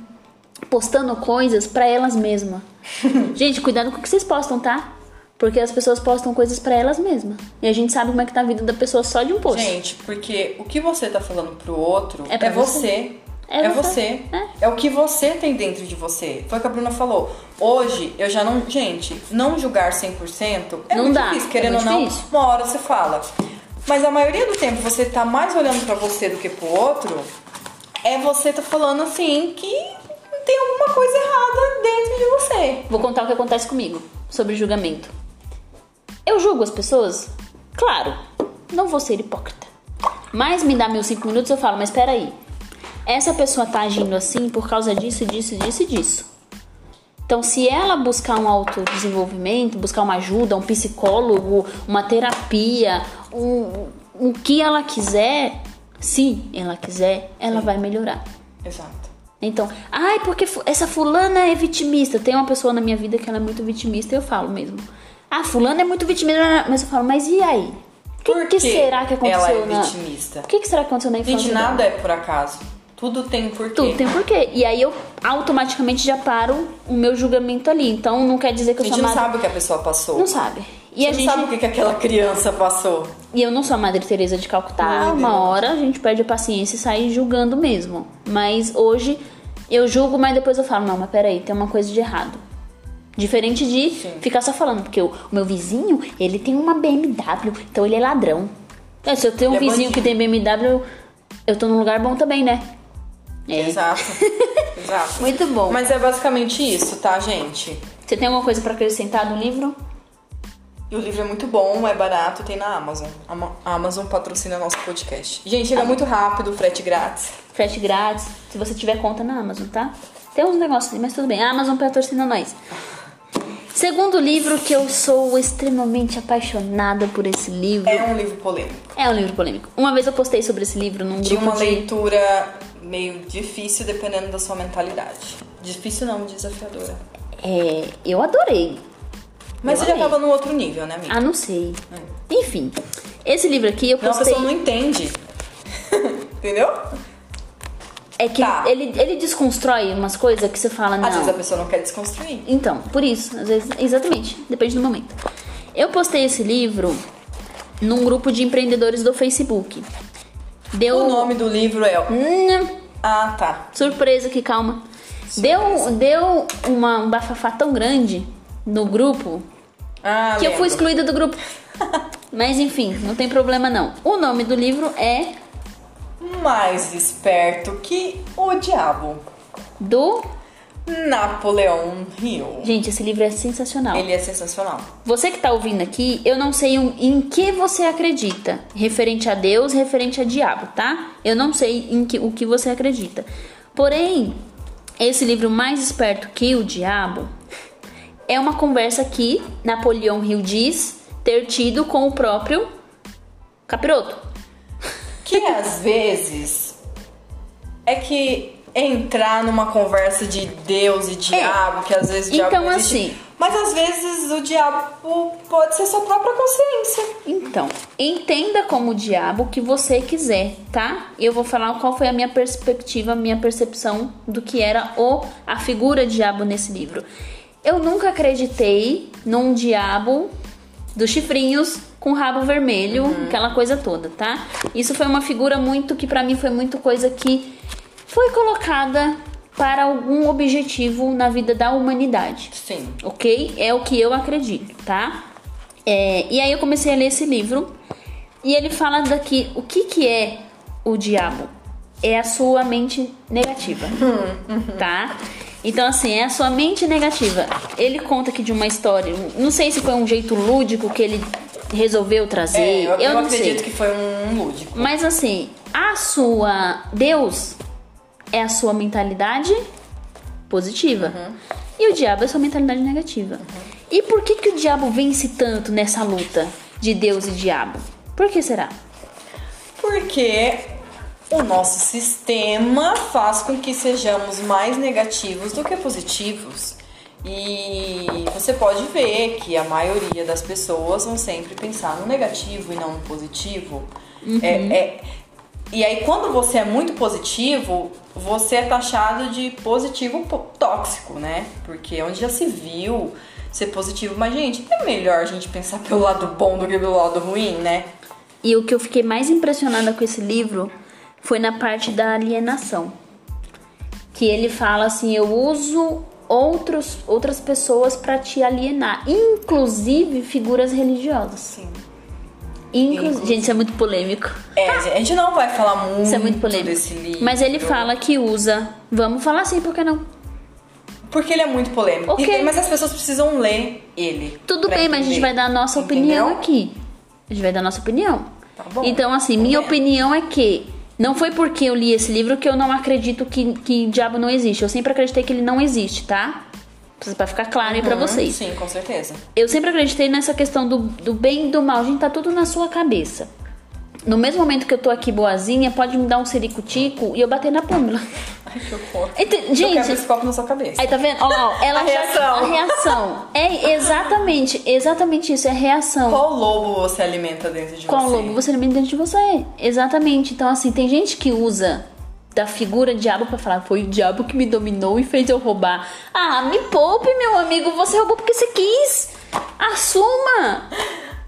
postando coisas pra elas mesmas. [LAUGHS] gente, cuidado com o que vocês postam, tá? Porque as pessoas postam coisas pra elas mesmas. E a gente sabe como é que tá a vida da pessoa só de um post. Gente, porque o que você tá falando pro outro É é, você. você. É É, você. É. É. o que você tem dentro de você. Foi o que a Bruna falou. Hoje, eu já não. Gente, não julgar 100% é Não muito dá, difícil. é Querendo muito ou não, difícil. uma hora você fala. Mas a maioria do tempo você tá mais olhando pra você do que pro outro. É você tá falando assim que tem alguma coisa errada dentro de você. Vou contar o que acontece comigo sobre julgamento. Eu julgo as pessoas? Claro, não vou ser hipócrita. Mas me dá meus cinco minutos eu falo, mas peraí. Essa pessoa tá agindo assim por causa disso, disso, disso e disso. Então, se ela buscar um autodesenvolvimento, buscar uma ajuda, um psicólogo, uma terapia, um, o que ela quiser, se ela quiser, ela vai melhorar. Exato. Então, ai, porque essa fulana é vitimista. Tem uma pessoa na minha vida que ela é muito vitimista, eu falo mesmo. Ah, fulana é muito vitimista, mas eu falo, mas e aí? O que, que será que aconteceu ela é na... vitimista? O que, que será que aconteceu na infância Gente, dela? nada é por acaso. Tudo tem um porquê. Tudo tem porquê. E aí eu automaticamente já paro o meu julgamento ali. Então não quer dizer que A eu gente sou não madre... sabe o que a pessoa passou. Não sabe. E a não gente sabe o que que aquela criança passou. E eu não sou a Madre Teresa de Calcutá. Ai, uma hora a gente perde a paciência e sai julgando mesmo. Mas hoje eu julgo, mas depois eu falo, não, mas peraí, tem uma coisa de errado. Diferente de Sim. ficar só falando, porque o, meu vizinho, ele tem uma BMW, então ele é ladrão. É, se eu tenho um é vizinho que bandido. tem BMW, eu tô num lugar bom também, né? É. Exato. [LAUGHS] Exato. Muito bom. Mas é basicamente isso, tá, gente? Você tem alguma coisa pra acrescentar no livro? E o livro é muito bom, é barato, tem na Amazon. A Ma- a Amazon patrocina nosso podcast. Gente, chega muito rápido, frete grátis. Frete grátis, se você tiver conta na Amazon, tá? Tem uns negócios mas tudo bem. A Amazon patrocina nós. Segundo livro que eu sou extremamente apaixonada por esse livro. É um livro polêmico. É um livro polêmico. Uma vez eu postei sobre esse livro num De grupo uma de... leitura meio difícil dependendo da sua mentalidade. Difícil não, desafiadora. É, eu adorei. Mas Eu você já amei. tava no outro nível, né, amiga? Ah, não sei. Enfim, esse livro aqui eu Não, a postei. pessoa não entende. [LAUGHS] Entendeu? É que Tá. ele, ele desconstrói umas coisas que você fala, não. Às vezes a pessoa não quer desconstruir. Então, por isso, às vezes, exatamente, depende do momento. Eu postei esse livro num grupo de empreendedores do Facebook. Deu. O nome do livro é. Hum, Ah, tá. surpresa aqui, calma. Deu, deu uma, um bafafá tão grande no grupo Ah, que eu fui lembro. excluída do grupo. [LAUGHS] Mas enfim, não tem problema não. O nome do livro é Mais esperto que o diabo. do. Napoleão Hill. Gente, esse livro é sensacional. Ele é sensacional. Você que tá ouvindo aqui, eu não sei em que você acredita, referente a Deus, referente a diabo, tá? Eu não sei em que, o que você acredita. Porém, esse livro mais esperto que o diabo é uma conversa que Napoleão Hill diz ter tido com o próprio capiroto. Que às vezes é que entrar numa conversa de Deus e diabo, que às vezes o diabo Então, existe, assim- Mas às vezes o diabo pode ser sua própria consciência. Então, entenda como o diabo o que você quiser, tá? Eu vou falar qual foi a minha perspectiva, minha percepção do que era o a figura diabo nesse livro. Eu nunca acreditei num diabo dos chifrinhos com rabo vermelho, aquela coisa toda, tá? Isso foi uma figura muito que pra mim foi muito coisa que foi colocada para algum objetivo na vida da humanidade Sim. ok? É o que eu acredito, tá? É, e aí eu comecei a ler esse livro e ele fala daqui o que que é o diabo? É a sua mente negativa, tá? Então assim, é a sua mente negativa. Ele conta aqui de uma história, não sei se foi um jeito lúdico que ele resolveu trazer, É, eu, eu não acredito sei. que foi um lúdico. Mas assim, a sua Deus é a sua mentalidade positiva. E o diabo é a sua mentalidade negativa. E por que, que o diabo vence tanto nessa luta de Deus e diabo? Por que será? Porque o nosso sistema faz com que sejamos mais negativos do que positivos. E você pode ver que a maioria das pessoas vão sempre pensar no negativo e não no positivo. É, é- e aí, quando você é muito positivo, você é taxado de positivo po- tóxico, né? Porque onde já se viu ser positivo. Mas, gente, é melhor a gente pensar pelo lado bom do que pelo lado ruim, né? E o que eu fiquei mais impressionada com esse livro foi na parte da alienação. Que ele fala assim: eu uso outros, outras pessoas para te alienar, inclusive figuras religiosas. Sim. Inclu- Inclusive. Gente, isso é muito polêmico. É, a gente não vai falar muito, Isso é muito polêmico. desse livro. Mas ele fala que usa. Vamos falar assim, por que não? Porque ele é muito polêmico. Ok. E- mas as pessoas precisam ler ele. Tudo bem, mas a gente entender. vai dar a nossa Entendeu? opinião aqui. A gente vai dar a nossa opinião. Tá bom. Então, assim, minha opinião é que não foi porque eu li esse livro que eu não acredito que, que diabo não existe. Eu sempre acreditei que ele não existe, tá? Pra ficar claro aí pra Uhum, vocês. Sim, com certeza. Eu sempre acreditei nessa questão do, do bem e do mal. Gente, tá tudo na sua cabeça. No mesmo momento que eu tô aqui boazinha, pode me dar um sericutico e eu bater na Pâmela. Ai, que horror. Eu quebro Gente, esse copo na sua cabeça. Aí tá vendo? Ó, ó, [LAUGHS] ela A já- reação. a reação. É exatamente, exatamente isso, é reação. Qual lobo você alimenta dentro de Qual você? lobo você alimenta dentro de você? Exatamente. Então, assim, tem gente que usa da figura diabo pra falar, foi o diabo que me dominou e fez eu roubar. Ah, me poupe, meu amigo, você roubou porque você quis. Assuma.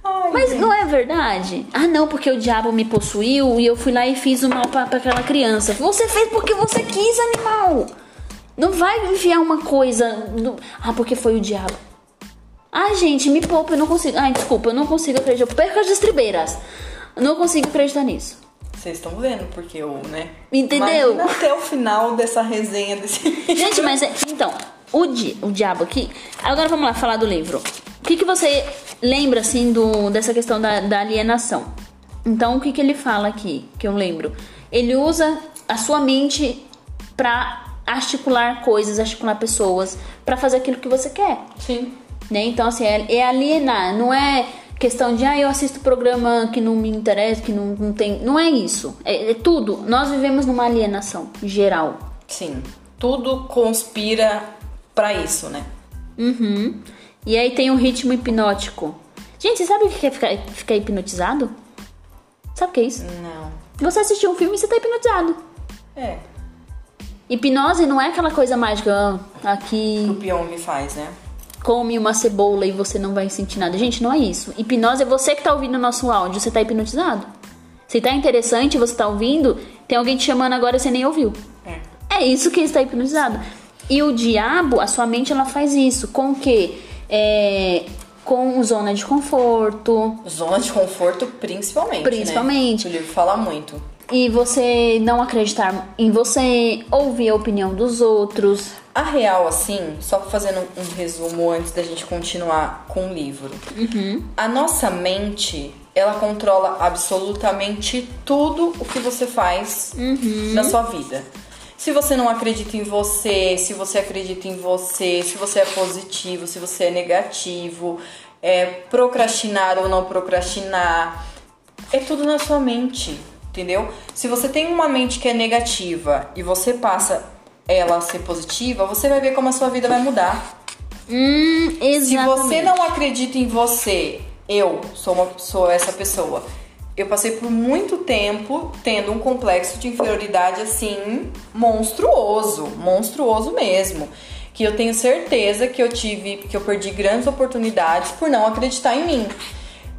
Ai, Mas gente. não é verdade? Ah, não, porque o diabo me possuiu e eu fui lá e fiz o mal pra, pra aquela criança. Você fez porque você quis, animal. Não vai enfiar uma coisa. no- Ah, porque foi o diabo. Ah, gente, me poupa, eu não consigo. Ai, desculpa, eu não consigo acreditar. Eu perco as estribeiras. Eu não consigo acreditar nisso. Vocês estão vendo porque eu, né? Entendeu? Imagina até o final dessa resenha desse Gente, mas é, então, o, di, o diabo aqui. Agora vamos lá falar do livro. O que, que você lembra assim do, dessa questão da, da alienação? Então, o que, que ele fala aqui, que eu lembro? Ele usa a sua mente pra articular coisas, articular pessoas, pra fazer aquilo que você quer. Sim. Né? Então, assim, é, é alienar, não é questão de, ah, eu assisto programa que não me interessa, que não, não tem. Não é isso. É, é tudo. Nós vivemos numa alienação geral. Sim. Tudo conspira pra isso, né? Uhum. E aí tem o ritmo hipnótico. Gente, você sabe o que é ficar, ficar hipnotizado? Sabe o que é isso? Não. Você assistiu um filme e você tá hipnotizado. É. Hipnose não é aquela coisa mágica, ah, O aqui Pyong faz, né? come uma cebola e você não vai sentir nada. Gente, não é isso. Hipnose é você que tá ouvindo o nosso áudio, você tá hipnotizado. Se tá interessante, você tá ouvindo, tem alguém te chamando agora e você nem ouviu. É. É isso que está hipnotizado. E o diabo, a sua mente, ela faz isso. Com o quê? É, com zona de conforto. Zona de conforto, principalmente. Principalmente. Né? O livro fala muito. E você não acreditar em você, ouvir a opinião dos outros. A real, assim, só fazendo um resumo antes da gente continuar com o livro. A nossa mente, ela controla absolutamente tudo o que você faz na sua vida. Se você não acredita em você, se você acredita em você, se você é positivo, se você é negativo, é procrastinar ou não procrastinar, é tudo na sua mente, entendeu? Se você tem uma mente que é negativa e você passa ela a ser positiva, você vai ver como a sua vida vai mudar. Hum, Se você não acredita em você, eu sou, uma, sou essa pessoa. Eu passei por muito tempo tendo um complexo de inferioridade assim monstruoso, monstruoso mesmo. Que eu tenho certeza que eu tive, que eu perdi grandes oportunidades por não acreditar em mim.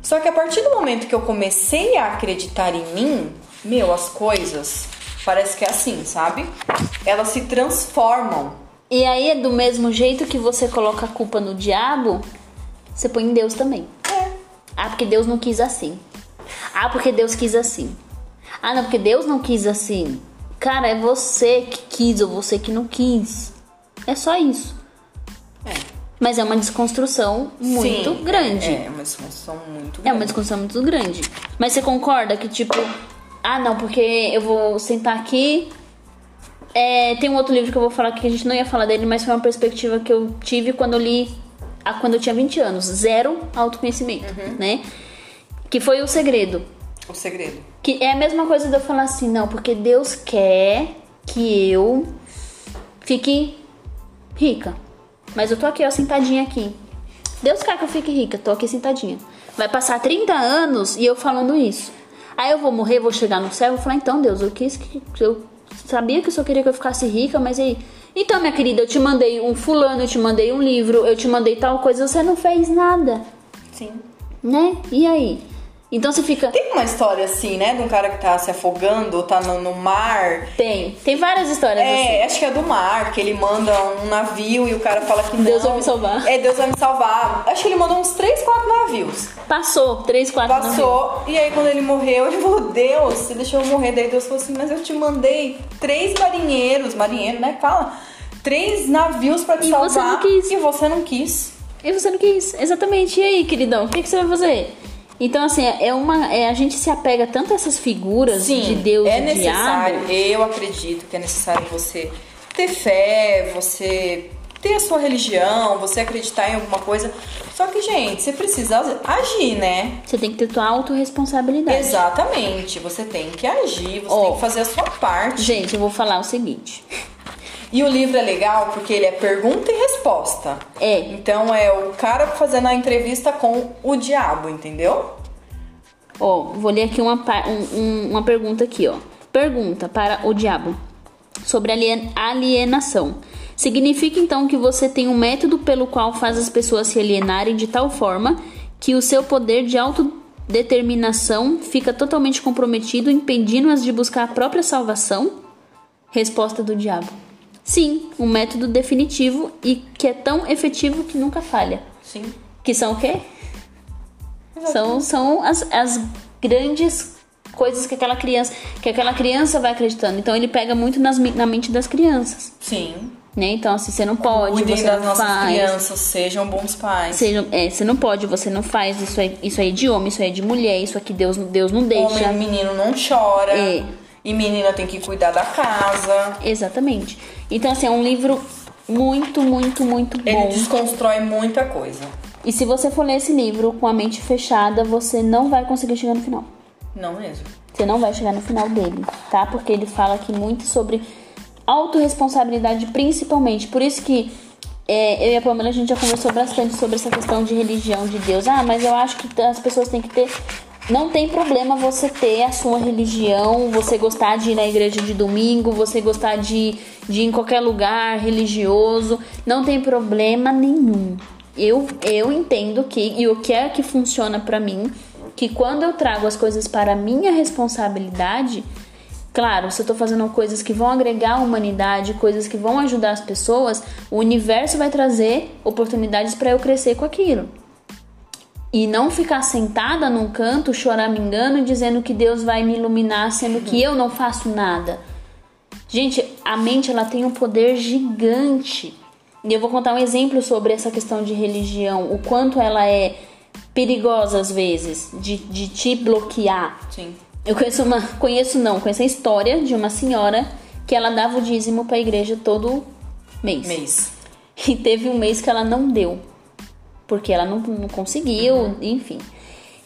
Só que a partir do momento que eu comecei a acreditar em mim, meu, as coisas parece que é assim, sabe? Elas se transformam. E aí, do mesmo jeito que você coloca a culpa no diabo, você põe em Deus também. É. Ah, porque Deus não quis assim. Ah, porque Deus quis assim. Ah, não, porque Deus não quis assim. Cara, é você que quis ou você que não quis. É só isso. É. Mas é uma desconstrução muito Sim, grande. É, é uma disfunção muito É grande. uma discussão muito grande. Mas você concorda que, tipo, ah, não, porque eu vou sentar aqui. É, tem um outro livro que eu vou falar que a gente não ia falar dele, mas foi uma perspectiva que eu tive quando eu li quando eu tinha 20 anos. Zero autoconhecimento, né? Que foi o segredo. O segredo. Que é a mesma coisa de eu falar assim, não, porque Deus quer que eu fique rica. Mas eu tô aqui, ó, sentadinha aqui. Deus quer que eu fique rica, tô aqui sentadinha. Vai passar 30 anos e eu falando isso. Aí eu vou morrer, vou chegar no céu vou falar, então, Deus, eu quis que. Eu sabia que o senhor queria que eu ficasse rica, mas aí. Então, minha querida, eu te mandei um fulano, eu te mandei um livro, eu te mandei tal coisa, você não fez nada. Sim. Né? E aí? Então você fica. Tem uma história assim, né? De um cara que tá se afogando, ou tá no, no mar. Tem. Tem várias histórias assim. É, acho que é do mar, que ele manda um navio e o cara fala que Deus não. vai me salvar. É, Deus vai me salvar. Acho que ele mandou uns 3, 4 navios. Passou, três, quatro navios. Passou, e aí quando ele morreu, [LAUGHS] ele falou, Deus, você deixou eu morrer. Daí Deus falou assim, mas eu te mandei três marinheiros, marinheiro, né? Fala. Três navios pra te E salvar. você não quis. E você não quis. E você não quis, exatamente. E aí, queridão, o que, que você vai fazer? Então, assim, é uma. É, a gente se apega tanto a essas figuras de Deus é e necessário. diabo. Eu acredito que é necessário você ter fé, você ter a sua religião, você acreditar em alguma coisa. Só que, gente, você precisa agir, né? Você tem que ter tua autorresponsabilidade. Exatamente. Você tem que agir, você Ó. tem que fazer a sua parte. Gente, eu vou falar o seguinte. E o livro é legal porque ele é pergunta e resposta. É. Então é o cara fazendo a entrevista com o diabo, entendeu? Ó, vou ler aqui uma, um- um- uma pergunta aqui, ó. Pergunta para o diabo sobre alien- alienação. Significa então que você tem um método pelo qual faz as pessoas se alienarem de tal forma que o seu poder de autodeterminação fica totalmente comprometido, impedindo-as de buscar a própria salvação? Resposta do diabo. Sim, um método definitivo e que é tão efetivo que nunca falha. Sim. Que são o quê? São, são as, as grandes coisas que aquela criança que aquela criança vai acreditando. Então ele pega muito nas, na mente das crianças, Sim. né? Então assim, você não pode, Cuidem você das não nossas faz. crianças, sejam bons pais. Seja, é, você não pode, você não faz, isso aí, isso é de homem, isso aí é de mulher, isso aqui Deus, Deus não deixa. Homem, menino não chora. É. E menina tem que cuidar da casa. Exatamente. Então assim, é um livro muito, muito, muito Ele bom. desconstrói muita coisa. E se você for ler esse livro com a mente fechada, você não vai conseguir chegar no final. Não mesmo. Você não vai chegar no final dele, tá? Porque ele fala aqui muito sobre autorresponsabilidade, principalmente. Por isso que é, eu e a Pamela a gente já conversou bastante sobre essa questão de religião de Deus. Ah, mas eu acho que as pessoas têm que ter. Não tem problema você ter a sua religião, você gostar de ir na igreja de domingo, você gostar de, de ir em qualquer lugar religioso. Não tem problema nenhum. Eu, eu entendo que, e o que é que funciona para mim, que quando eu trago as coisas para minha responsabilidade, Claro, se eu tô fazendo coisas que vão agregar a humanidade, coisas que vão ajudar as pessoas, o universo vai trazer oportunidades para eu crescer com aquilo. E não ficar sentada num canto choramingando dizendo que Deus vai me iluminar, sendo que eu não faço nada. Gente, a mente ela tem um poder gigante. E eu vou contar um exemplo sobre essa questão de religião, o quanto ela é perigosa às vezes de, de te bloquear. Sim. Eu conheço uma. Conheço não, conheço a história de uma senhora que ela dava o dízimo pra igreja todo mês. Mês. E teve um mês que ela não deu. Porque ela não, não conseguiu, uhum. enfim.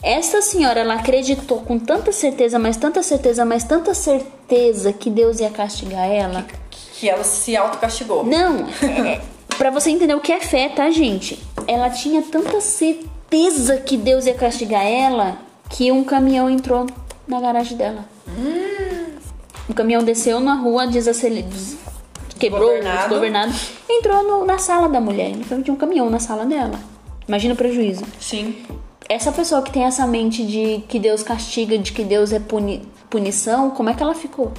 Essa senhora, ela acreditou com tanta certeza, mas tanta certeza, mas tanta certeza que Deus ia castigar ela. Que, que ela se autocastigou. Não, é, [LAUGHS] pra você entender o que é fé, tá, gente? Ela tinha tanta certeza que Deus ia castigar ela que um caminhão entrou na garagem dela. Hum. O caminhão desceu na rua, desacelerou, quebrou, desgovernado. desgovernado, entrou no, na sala da mulher. Então tinha um caminhão na sala dela. Imagina o prejuízo. Sim. Essa pessoa que tem essa mente de que Deus castiga, de que Deus é puni, punição, como é que ela ficou?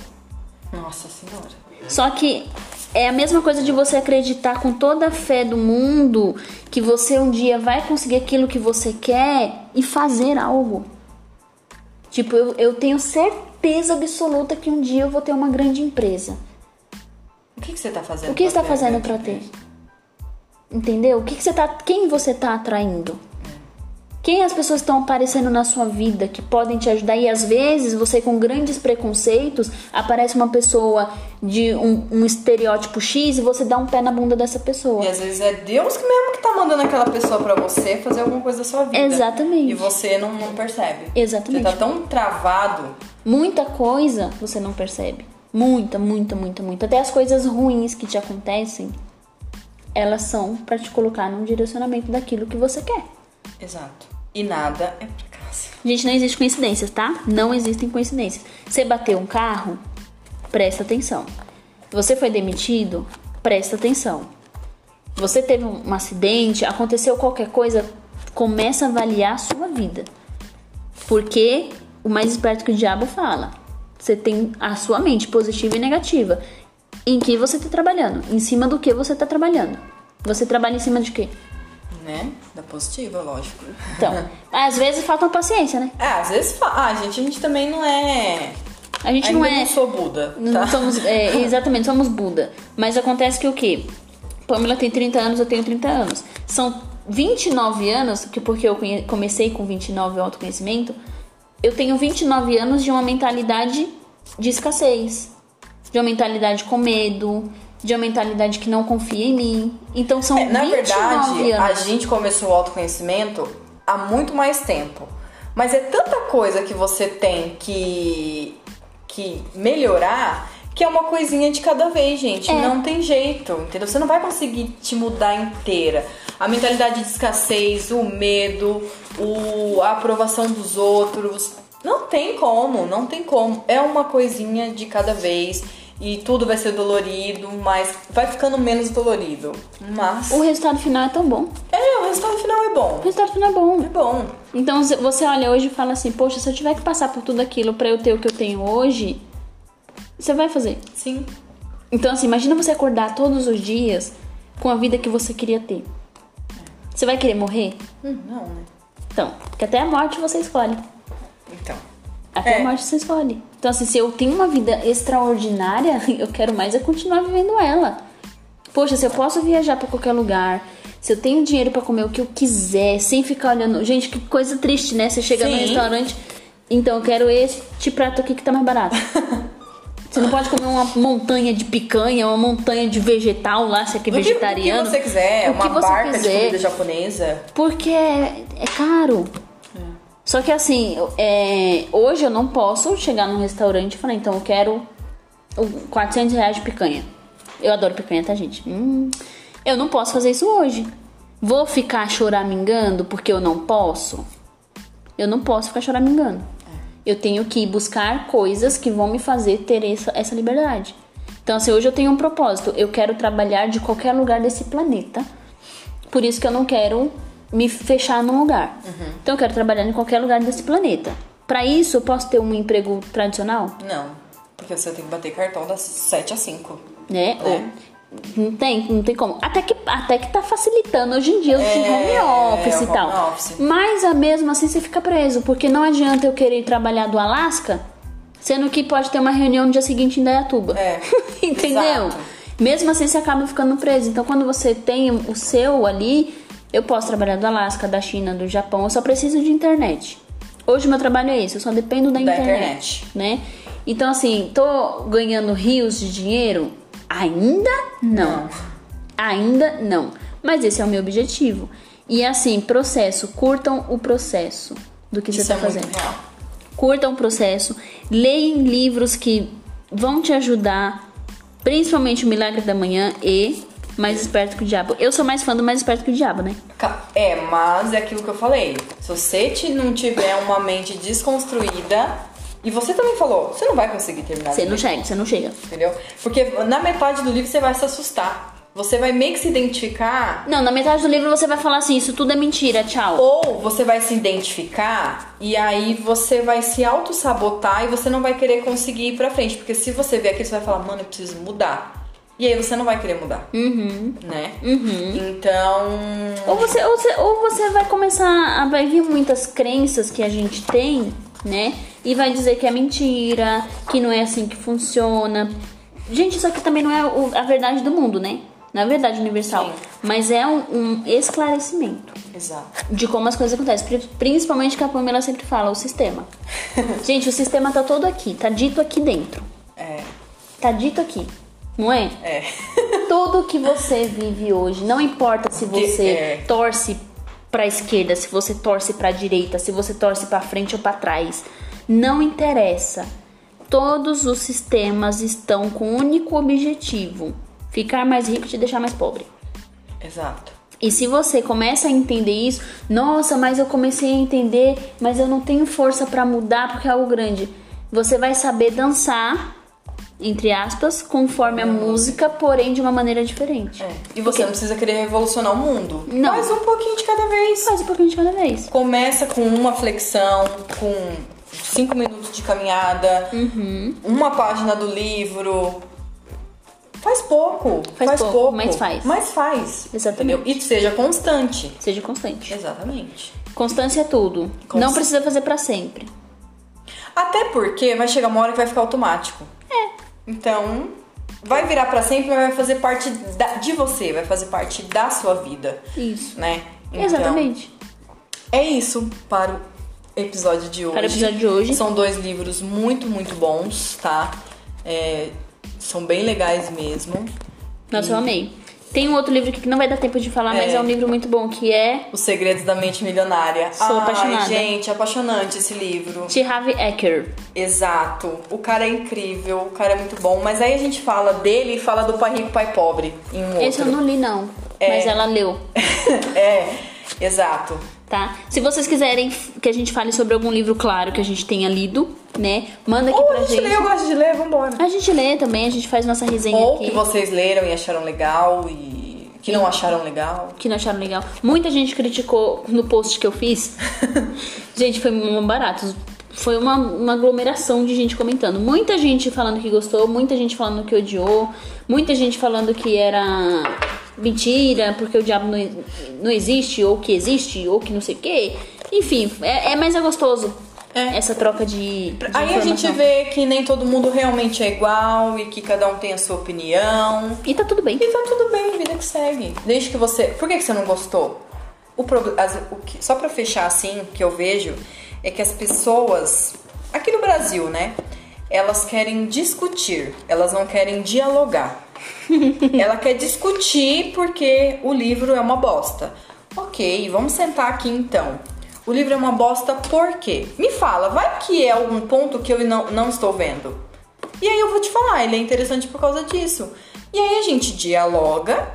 Nossa Senhora. Só que é a mesma coisa de você acreditar com toda a fé do mundo que você um dia vai conseguir aquilo que você quer e fazer algo. Tipo, eu, eu tenho certeza absoluta que um dia eu vou ter uma grande empresa. O que, que você tá fazendo? O que você tá fazendo para ter? Entendeu? O que, que você tá. Quem você tá atraindo? Quem as pessoas estão aparecendo na sua vida que podem te ajudar? E às vezes você, com grandes preconceitos, aparece uma pessoa de um, um, estereótipo X e você dá um pé na bunda dessa pessoa. E às vezes é Deus mesmo que tá mandando aquela pessoa para você fazer alguma coisa da sua vida. Exatamente. E você não, não percebe. Exatamente. Você tá tão travado. Muita coisa você não percebe. Muita, muita, muita, muita. Até as coisas ruins que te acontecem, elas são para te colocar num direcionamento daquilo que você quer. Exato. E nada é por acaso. Gente, não existe coincidências, tá? Não existem coincidências. Você bateu um carro, presta atenção. Você foi demitido, presta atenção. Você teve um acidente, aconteceu qualquer coisa, começa a avaliar a sua vida. Porque o mais esperto que o diabo fala. Você tem a sua mente positiva e negativa. Em que você está trabalhando? Em cima do que você está trabalhando? Você trabalha em cima de quê? né? Da positiva, lógico. Então, [LAUGHS] às vezes falta paciência, né? É, às vezes ah, gente, a gente também não é. A gente Ainda não é. Não sou Buda. Tá? Não somos, é, [LAUGHS] exatamente, somos Buda. Mas acontece que o quê? Pamela tem 30 anos, eu tenho 30 anos. São 29 anos, que porque eu comecei com 29 o autoconhecimento, eu tenho 29 anos de uma mentalidade de escassez, de uma mentalidade com medo, de uma mentalidade que não confia em mim. Então são é, Na verdade, anos. a gente começou o autoconhecimento há muito mais tempo. Mas é tanta coisa que você tem que, que melhorar que é uma coisinha de cada vez, gente. É. Não tem jeito, entendeu? Você não vai conseguir te mudar inteira. A mentalidade de escassez, o medo, o, a aprovação dos outros. Não tem como, não tem como. É uma coisinha de cada vez e tudo vai ser dolorido, mas vai ficando menos dolorido. Mas. O resultado final é tão bom. É, o resultado final é bom. O resultado final é bom. É bom. Então você olha hoje e fala assim: Poxa, se eu tiver que passar por tudo aquilo para eu ter o que eu tenho hoje, você vai fazer. Sim. Então, assim, imagina você acordar todos os dias com a vida que você queria ter. Você vai querer morrer? Hum, não, né? Então, porque até a morte você escolhe. Então. Até é. a morte você escolhe. Então, assim, se eu tenho uma vida extraordinária, [LAUGHS] eu quero mais é continuar vivendo ela. Poxa, se eu posso viajar para qualquer lugar, se eu tenho dinheiro para comer o que eu quiser, sem ficar olhando. Gente, que coisa triste, né? Você chega Sim. no restaurante, então eu quero este prato aqui que tá mais barato. [LAUGHS] Você não pode comer uma montanha de picanha, uma montanha de vegetal lá, se é que é que, do que vegetariano. você quiser, O que uma você barca de quiser. comida japonesa. Porque é, é caro. Só que assim, é, hoje eu não posso chegar num restaurante e falar, então eu quero o 400 reais de picanha. Eu adoro picanha, tá, gente? Hum, eu não posso fazer isso hoje. Vou ficar choramingando porque eu não posso? Eu não posso ficar choramingando. Eu tenho que buscar coisas que vão me fazer ter essa, essa liberdade. Então, assim, hoje eu tenho um propósito. Eu quero trabalhar de qualquer lugar desse planeta. Por isso que eu não quero me fechar num lugar. Então, eu quero trabalhar em qualquer lugar desse planeta. Pra isso, eu posso ter um emprego tradicional? Não, porque você tem que bater cartão das 7 às 5. né? É. Não tem, não tem como. Até que, até que tá facilitando hoje em dia o É, home office o e tal. home office. Mas a mesmo assim você fica preso, porque não adianta eu querer trabalhar do Alasca, sendo que pode ter uma reunião no dia seguinte em Dayatuba. É, [LAUGHS] Entendeu? exato. Mesmo assim você acaba ficando preso. Então quando você tem o seu ali, eu posso trabalhar do Alasca, da China, do Japão, eu só preciso de internet. Hoje meu trabalho é isso, eu só dependo da, Da internet. né? Então, assim, tô ganhando rios de dinheiro? Ainda não. Não. Ainda não. Mas esse é o meu objetivo. E assim, processo, curtam o processo do que Isso você é tá muito fazendo. Curtam o processo, leiam livros que vão te ajudar, principalmente o Milagre da Manhã e Mais Esperto que o Diabo. Eu sou mais fã do Mais Esperto que o Diabo, né? É, mas é aquilo que eu falei. Se você não tiver uma mente desconstruída, e você também falou, você não vai conseguir terminar Você não chega, você não chega. entendeu? Porque na metade do livro você vai se assustar. Você vai meio que se identificar Não, na metade do livro você vai falar assim: isso tudo é mentira, tchau. Ou você vai se identificar e aí você vai se auto-sabotar e você não vai querer conseguir ir pra frente. Porque se você ver aquilo, você vai falar, mano, eu preciso mudar. E aí você não vai querer mudar. Uhum. Né? Então. Ou você, ou você, ou você vai começar a vai vir muitas crenças que a gente tem, né? E vai dizer que é mentira, que não é assim que funciona. Gente, isso aqui também não é o- a verdade do mundo, né? Não é a verdade universal. Sim. Mas é um, um esclarecimento Exato. de como as coisas acontecem. Pri- Principalmente que a Pamela sempre fala, o sistema. [LAUGHS] gente, o sistema tá todo aqui, tá dito aqui dentro. É. Tá dito aqui. Não é? É. [LAUGHS] Tudo que você vive hoje, não importa se você é. torce pra esquerda, se você torce pra direita, se você torce pra frente ou pra trás, não interessa. Todos os sistemas estão com um único objetivo: ficar mais rico e te deixar mais pobre. Exato. E se você começa a entender isso, nossa, mas eu comecei a entender, mas eu não tenho força pra mudar porque é algo grande. Você vai saber dançar, entre aspas, conforme a música, porém de uma maneira diferente. É. E você não precisa querer revolucionar o mundo. Não. Faz um pouquinho de cada vez. Faz um pouquinho de cada vez. Começa com uma flexão, com cinco minutos de caminhada, Uhum. uma página do livro. Faz pouco. Faz pouco, mas faz. Mas faz. Exatamente. entendeu? E seja constante. Seja constante. Exatamente. Constância é tudo. Const- Não precisa fazer pra sempre. Até porque vai chegar uma hora que vai ficar automático. Então, vai virar pra sempre, mas vai fazer parte da- de você, vai fazer parte da sua vida, Isso. né? Então, Exatamente. É isso para o episódio de hoje. Para o episódio de hoje. São dois livros muito, muito bons, tá? É, são bem legais mesmo. Nossa, eu amei. Tem um outro livro aqui que não vai dar tempo de falar, mas É. é um livro muito bom, que é Os Segredos da Mente Milionária. Sou Ai, apaixonada. gente, apaixonante esse livro. de Harvey Eker. Exato. O cara é incrível, o cara é muito bom. Mas aí a gente fala dele e fala do Pai Rico, Pai Pobre em um Esse eu outro. não li, não. É. Mas ela leu. [LAUGHS] é, exato. Tá? Se vocês quiserem que a gente fale sobre algum livro, claro, que a gente tenha lido, né? Manda aqui Ou pra a gente gente. lê, eu gosto de ler, vambora. A gente lê também, a gente faz nossa resenha Ou aqui. que vocês leram e acharam legal e que não acharam legal. que não acharam legal. Muita gente criticou no post que eu fiz. [LAUGHS] gente, foi barato. Foi uma, uma aglomeração de gente comentando. Muita gente falando que gostou, muita gente falando que odiou, muita gente falando que era mentira, porque o diabo não, não existe, ou que existe, ou que não sei o quê. Enfim, é, é mais é gostoso É. essa troca de, de Aí a gente informação. vê que nem todo mundo realmente é igual e que cada um tem a sua opinião. E tá tudo bem. E tá tudo bem, vida que segue. Desde que você. Por que, que você não gostou? O, prob- as- o que- Só pra fechar assim, o que eu vejo é que as pessoas. Aqui no Brasil, né? elas querem discutir, elas não querem dialogar. [LAUGHS] Ela quer discutir porque o livro é uma bosta. Ok, vamos sentar aqui então. O livro é uma bosta por quê? Me fala, vai que é algum ponto que eu não, não estou vendo. E aí eu vou te falar, ele é interessante por causa disso. E aí a gente dialoga,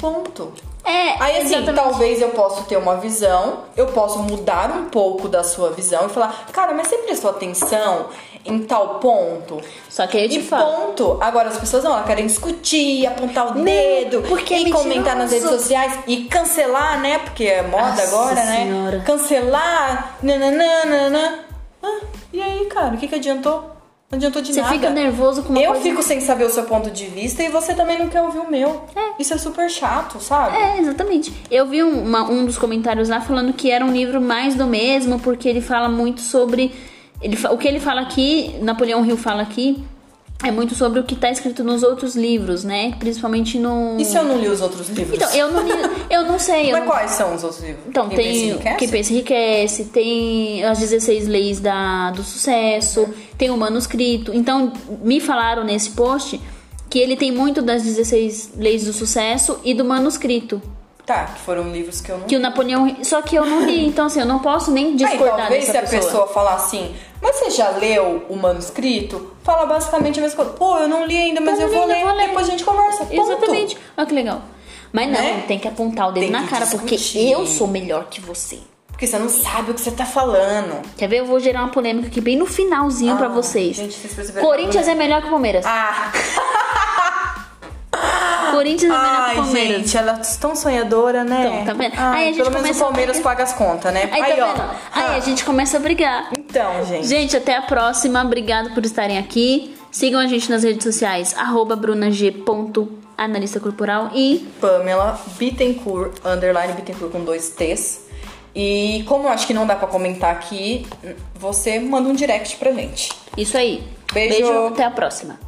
ponto. É, Aí assim, exatamente. talvez eu possa ter uma visão, eu posso mudar um pouco da sua visão e falar, cara, mas você prestou atenção em tal ponto? Só que aí eu te E falo. ponto. Agora as pessoas não, elas querem discutir, apontar o dedo, porque é e comentar nas redes sociais e cancelar, né? Porque é moda Nossa agora, Senhora. né? Cancelar, nananã. Ah, e aí, cara, o que, que adiantou? Não adiantou de Você nada. fica nervoso com uma Eu coisa- fico sem saber o seu ponto de vista e você também não quer ouvir o meu. É. Isso é super chato, sabe? É, exatamente. Eu vi um, uma- um dos comentários lá falando que era um livro mais do mesmo, porque ele fala muito sobre. Ele, o que ele fala aqui, Napoleão Hill fala aqui, é muito sobre o que tá escrito nos outros livros, né? Principalmente no. E se eu não li os outros livros? Então, eu não li, eu não sei. Mas não- quais são os outros livros? Então, Quem tem pensa? Quem Pensa Enriquece, tem as 16 leis da, do sucesso, tem o manuscrito. Então, me falaram nesse post que ele tem muito das 16 leis do sucesso e do manuscrito. Tá, que foram livros que eu não Que o Napoleão. Só que eu não li, então assim, eu não posso nem Aí, discordar talvez dessa se a pessoa. falar assim, mas você já leu o manuscrito? Fala basicamente a mesma coisa. Pô, eu não li ainda, mas Eu eu, vou, ler, eu vou ler. depois a gente conversa. Ponto. Exatamente. Olha que legal. Mas não, Né? tem que apontar o dedo Tem na cara, porque discutir. eu sou melhor que você. Porque você não sabe o que você tá falando. Quer ver? Eu vou gerar uma polêmica aqui bem no finalzinho pra Ah, vocês. gente, vocês perceberam Corinthians é melhor que o Palmeiras. Ah, [LAUGHS] Corinthians é melhor que ai, o Palmeiras. gente, ela é tão sonhadora, né? Então, tá vendo? Ai, Aí a gente pelo menos o Palmeiras a- paga as contas, né? Aí, tá ó. vendo? Aí Ah, a gente começa a brigar. Então, gente. Gente, até a próxima. Obrigado por estarem aqui. Sigam a gente nas redes sociais, arroba brunag.analista corporal e Pamela Bittencourt, underline Bittencourt com dois T's. E como eu acho que não dá pra comentar aqui, você manda um direct pra gente. isso aí. Beijo. até a próxima.